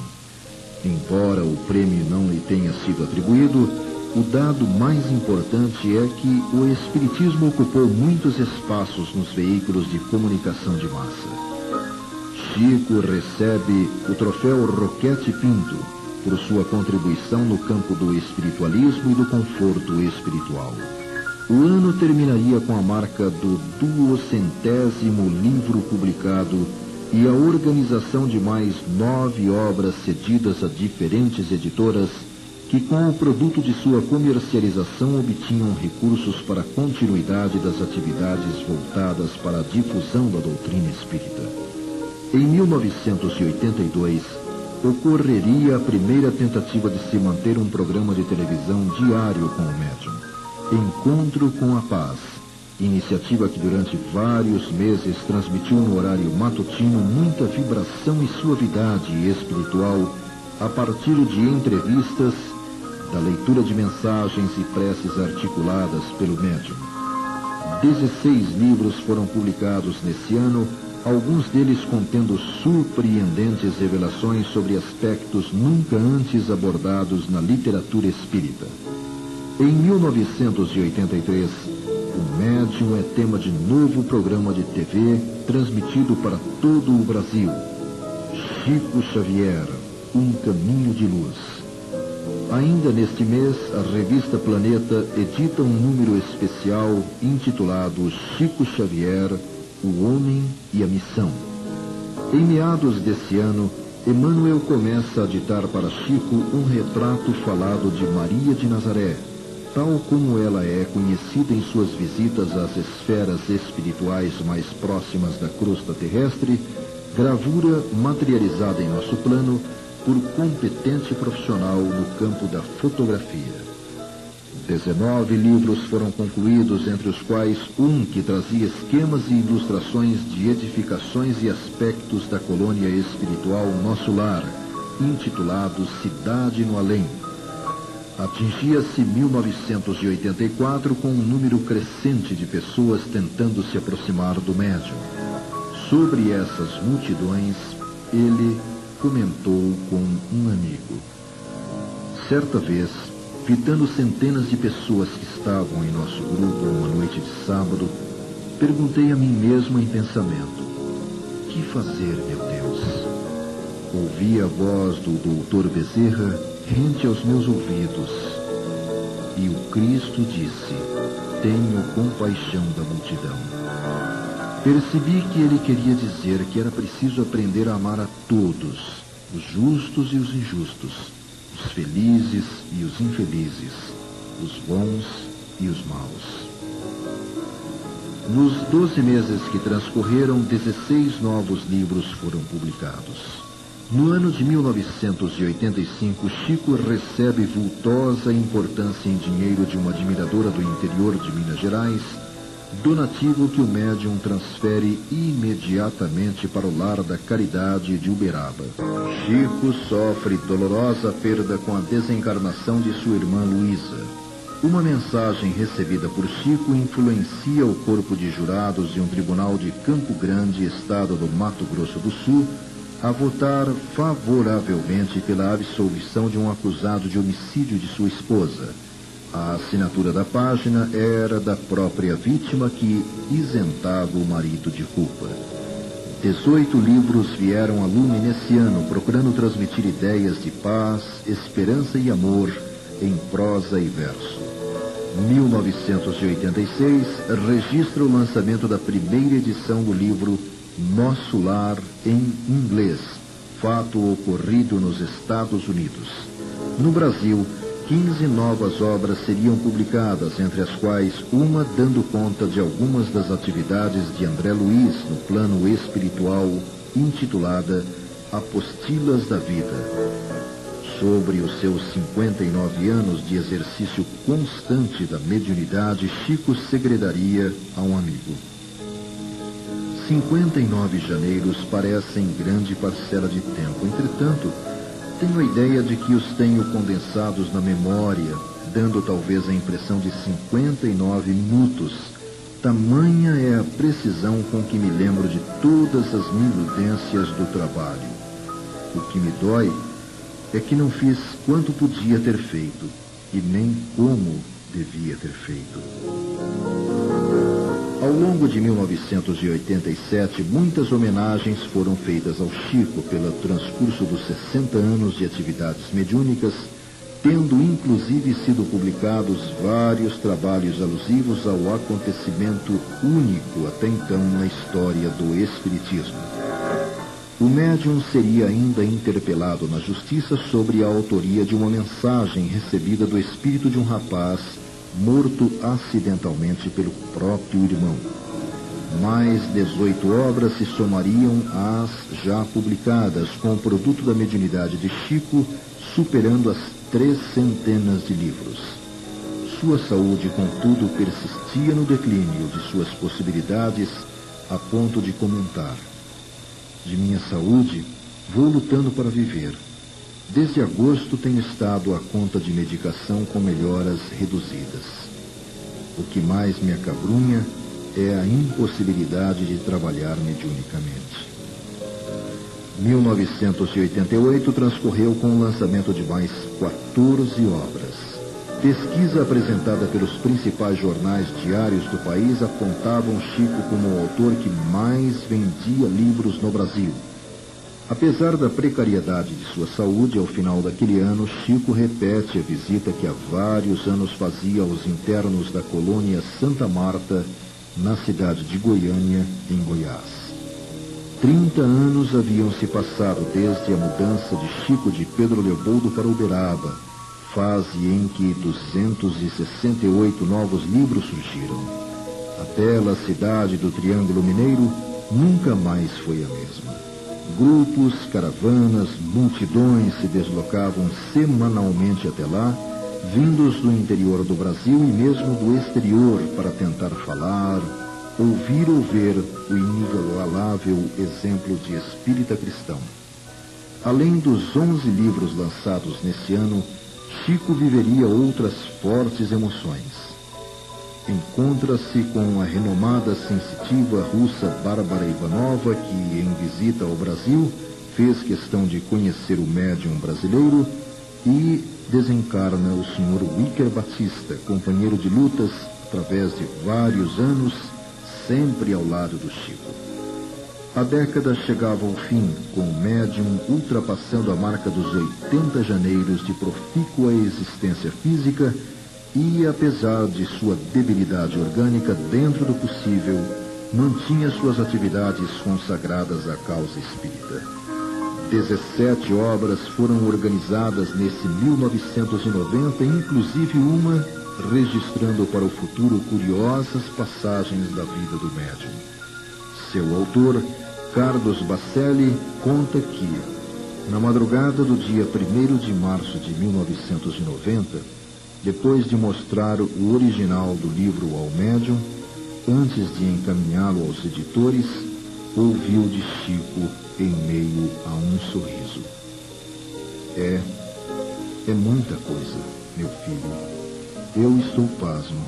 Embora o prêmio não lhe tenha sido atribuído, o dado mais importante é que o Espiritismo ocupou muitos espaços nos veículos de comunicação de massa. Chico recebe o troféu Roquete Pinto, por sua contribuição no campo do espiritualismo e do conforto espiritual. O ano terminaria com a marca do duocentésimo livro publicado e a organização de mais nove obras cedidas a diferentes editoras que, com o produto de sua comercialização, obtinham recursos para a continuidade das atividades voltadas para a difusão da doutrina espírita. Em 1982, ocorreria a primeira tentativa de se manter um programa de televisão diário com o médium. Encontro com a Paz, iniciativa que durante vários meses transmitiu no horário matutino muita vibração e suavidade espiritual a partir de entrevistas da leitura de mensagens e preces articuladas pelo médium. Dezesseis livros foram publicados nesse ano, alguns deles contendo surpreendentes revelações sobre aspectos nunca antes abordados na literatura espírita. Em 1983, o médium é tema de novo programa de TV transmitido para todo o Brasil. Chico Xavier, Um Caminho de Luz. Ainda neste mês, a revista Planeta edita um número especial intitulado Chico Xavier, O Homem e a Missão. Em meados desse ano, Emmanuel começa a ditar para Chico um retrato falado de Maria de Nazaré, tal como ela é conhecida em suas visitas às esferas espirituais mais próximas da crosta terrestre, gravura materializada em nosso plano por competente profissional no campo da fotografia. Dezenove livros foram concluídos, entre os quais um que trazia esquemas e ilustrações de edificações e aspectos da colônia espiritual Nosso Lar, intitulado Cidade no Além Atingia-se 1984 com um número crescente de pessoas tentando se aproximar do médium. Sobre essas multidões, ele comentou com um amigo. Certa vez, fitando centenas de pessoas que estavam em nosso grupo uma noite de sábado, perguntei a mim mesmo em pensamento: Que fazer, meu Deus? Ouvi a voz do doutor Bezerra rente aos meus ouvidos. E o Cristo disse: Tenho compaixão da multidão. Percebi que ele queria dizer que era preciso aprender a amar a todos, os justos e os injustos, os felizes e os infelizes, os bons e os maus. Nos doze meses que transcorreram, 16 novos livros foram publicados. No ano de 1985, Chico recebe vultosa importância em dinheiro de uma admiradora do interior de Minas Gerais, donativo que o médium transfere imediatamente para o lar da caridade de Uberaba. Chico sofre dolorosa perda com a desencarnação de sua irmã Luísa. Uma mensagem recebida por Chico influencia o corpo de jurados de um tribunal de Campo Grande, estado do Mato Grosso do Sul, a votar favoravelmente pela absolvição de um acusado de homicídio de sua esposa. A assinatura da página era da própria vítima que isentava o marido de culpa. Dezoito livros vieram a lume nesse ano, procurando transmitir ideias de paz, esperança e amor em prosa e verso. 1986 registra o lançamento da primeira edição do livro nosso Lar em inglês, fato ocorrido nos Estados Unidos. No Brasil, 15 novas obras seriam publicadas, entre as quais uma dando conta de algumas das atividades de André Luiz no plano espiritual, intitulada Apostilas da Vida. Sobre os seus 59 anos de exercício constante da mediunidade, Chico segredaria a um amigo. 59 janeiros parecem grande parcela de tempo. Entretanto, tenho a ideia de que os tenho condensados na memória, dando talvez a impressão de 59 minutos. Tamanha é a precisão com que me lembro de todas as minudências do trabalho. O que me dói é que não fiz quanto podia ter feito e nem como devia ter feito. Ao longo de 1987, muitas homenagens foram feitas ao Chico pelo transcurso dos 60 anos de atividades mediúnicas, tendo inclusive sido publicados vários trabalhos alusivos ao acontecimento único até então na história do Espiritismo. O médium seria ainda interpelado na justiça sobre a autoria de uma mensagem recebida do espírito de um rapaz morto acidentalmente pelo próprio irmão. Mais 18 obras se somariam às já publicadas, com o produto da mediunidade de Chico superando as três centenas de livros. Sua saúde, contudo, persistia no declínio de suas possibilidades, a ponto de comentar: De minha saúde, vou lutando para viver. Desde agosto tenho estado à conta de medicação com melhoras reduzidas. O que mais me acabrunha é a impossibilidade de trabalhar mediunicamente. 1988 transcorreu com o lançamento de mais 14 obras. Pesquisa apresentada pelos principais jornais diários do país apontavam Chico como o autor que mais vendia livros no Brasil. Apesar da precariedade de sua saúde, ao final daquele ano, Chico repete a visita que há vários anos fazia aos internos da colônia Santa Marta, na cidade de Goiânia, em Goiás. Trinta anos haviam se passado desde a mudança de Chico de Pedro Leopoldo para Uberaba, fase em que 268 novos livros surgiram. A bela cidade do Triângulo Mineiro nunca mais foi a mesma. Grupos, caravanas, multidões se deslocavam semanalmente até lá, vindos do interior do Brasil e mesmo do exterior para tentar falar, ouvir ou ver o inigualável exemplo de espírita cristão. Além dos onze livros lançados nesse ano, Chico viveria outras fortes emoções. Encontra-se com a renomada sensitiva russa Bárbara Ivanova, que, em visita ao Brasil, fez questão de conhecer o médium brasileiro e desencarna o Sr. Wicker Batista, companheiro de lutas através de vários anos sempre ao lado do Chico. A década chegava ao fim, com o médium ultrapassando a marca dos 80 janeiros de profícua existência física e, apesar de sua debilidade orgânica, dentro do possível, mantinha suas atividades consagradas à causa espírita. 17 obras foram organizadas nesse 1990, inclusive uma registrando para o futuro curiosas passagens da vida do médium. Seu autor, Carlos Bacelli, conta que, na madrugada do dia 1 de março de 1990, depois de mostrar o original do livro ao médium, antes de encaminhá-lo aos editores, ouviu de Chico em meio a um sorriso. É, é muita coisa, meu filho. Eu estou pasmo.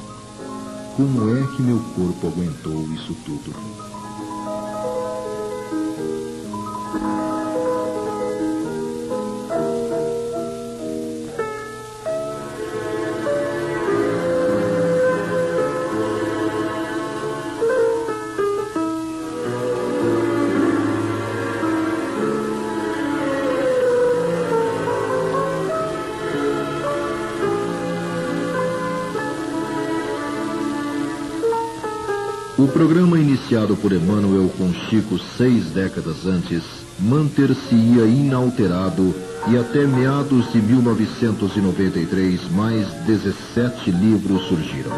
Como é que meu corpo aguentou isso tudo? Programa iniciado por Emmanuel com Chico seis décadas antes manter-se-ia inalterado e até meados de 1993 mais 17 livros surgiram.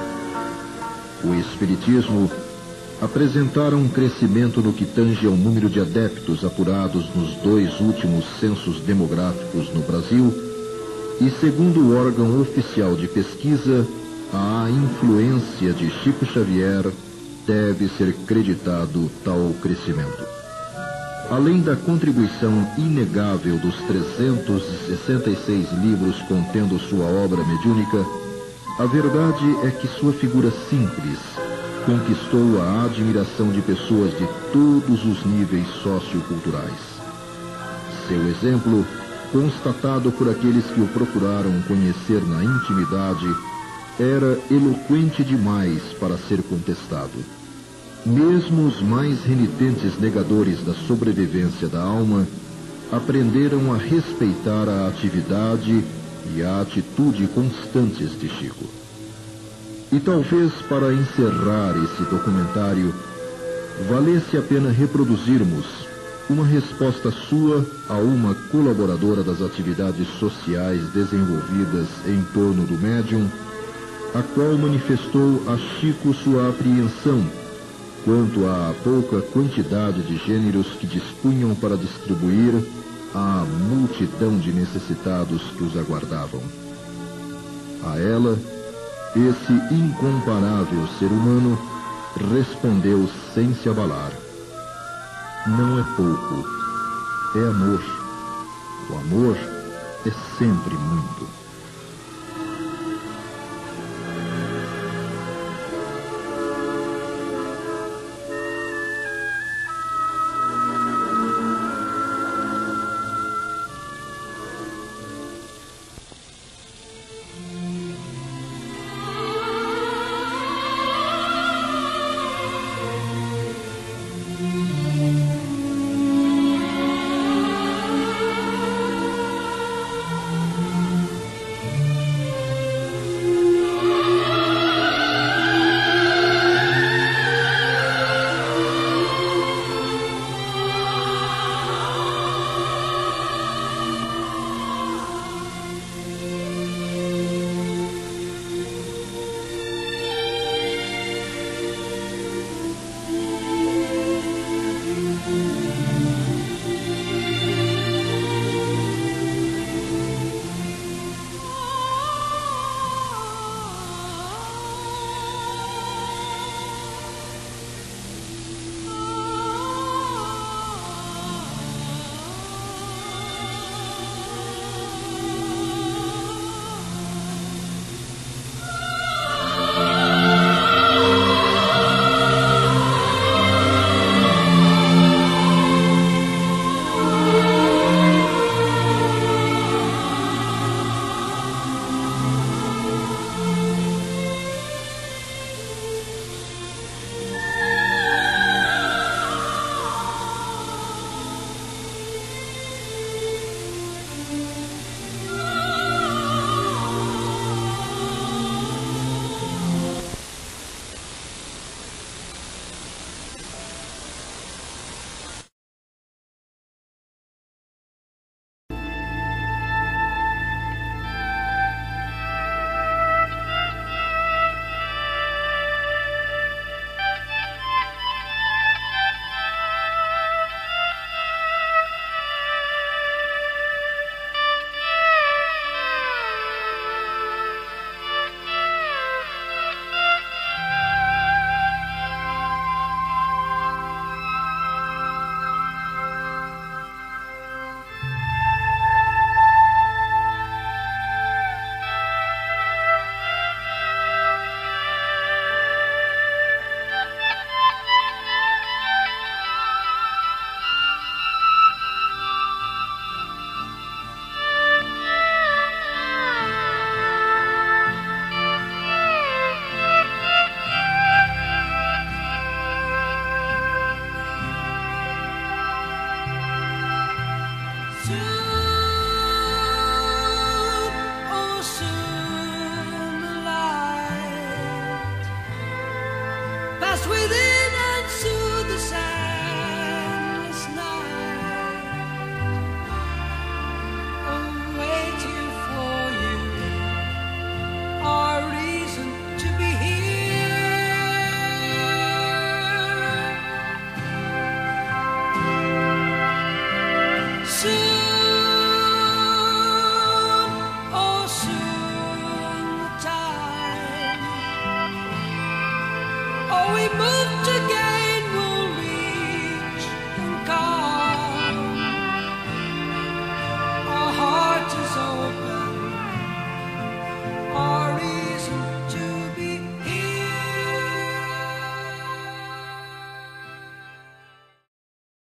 O Espiritismo apresentara um crescimento no que tange ao número de adeptos apurados nos dois últimos censos demográficos no Brasil e, segundo o órgão oficial de pesquisa, a influência de Chico Xavier deve ser creditado tal crescimento. Além da contribuição inegável dos 366 livros contendo sua obra mediúnica, a verdade é que sua figura simples conquistou a admiração de pessoas de todos os níveis socioculturais. Seu exemplo, constatado por aqueles que o procuraram conhecer na intimidade, era eloquente demais para ser contestado. Mesmo os mais renitentes negadores da sobrevivência da alma aprenderam a respeitar a atividade e a atitude constantes de Chico. E talvez para encerrar esse documentário, valesse a pena reproduzirmos uma resposta sua a uma colaboradora das atividades sociais desenvolvidas em torno do médium a qual manifestou a Chico sua apreensão quanto à pouca quantidade de gêneros que dispunham para distribuir à multidão de necessitados que os aguardavam. A ela, esse incomparável ser humano respondeu sem se abalar. Não é pouco, é amor. O amor é sempre muito.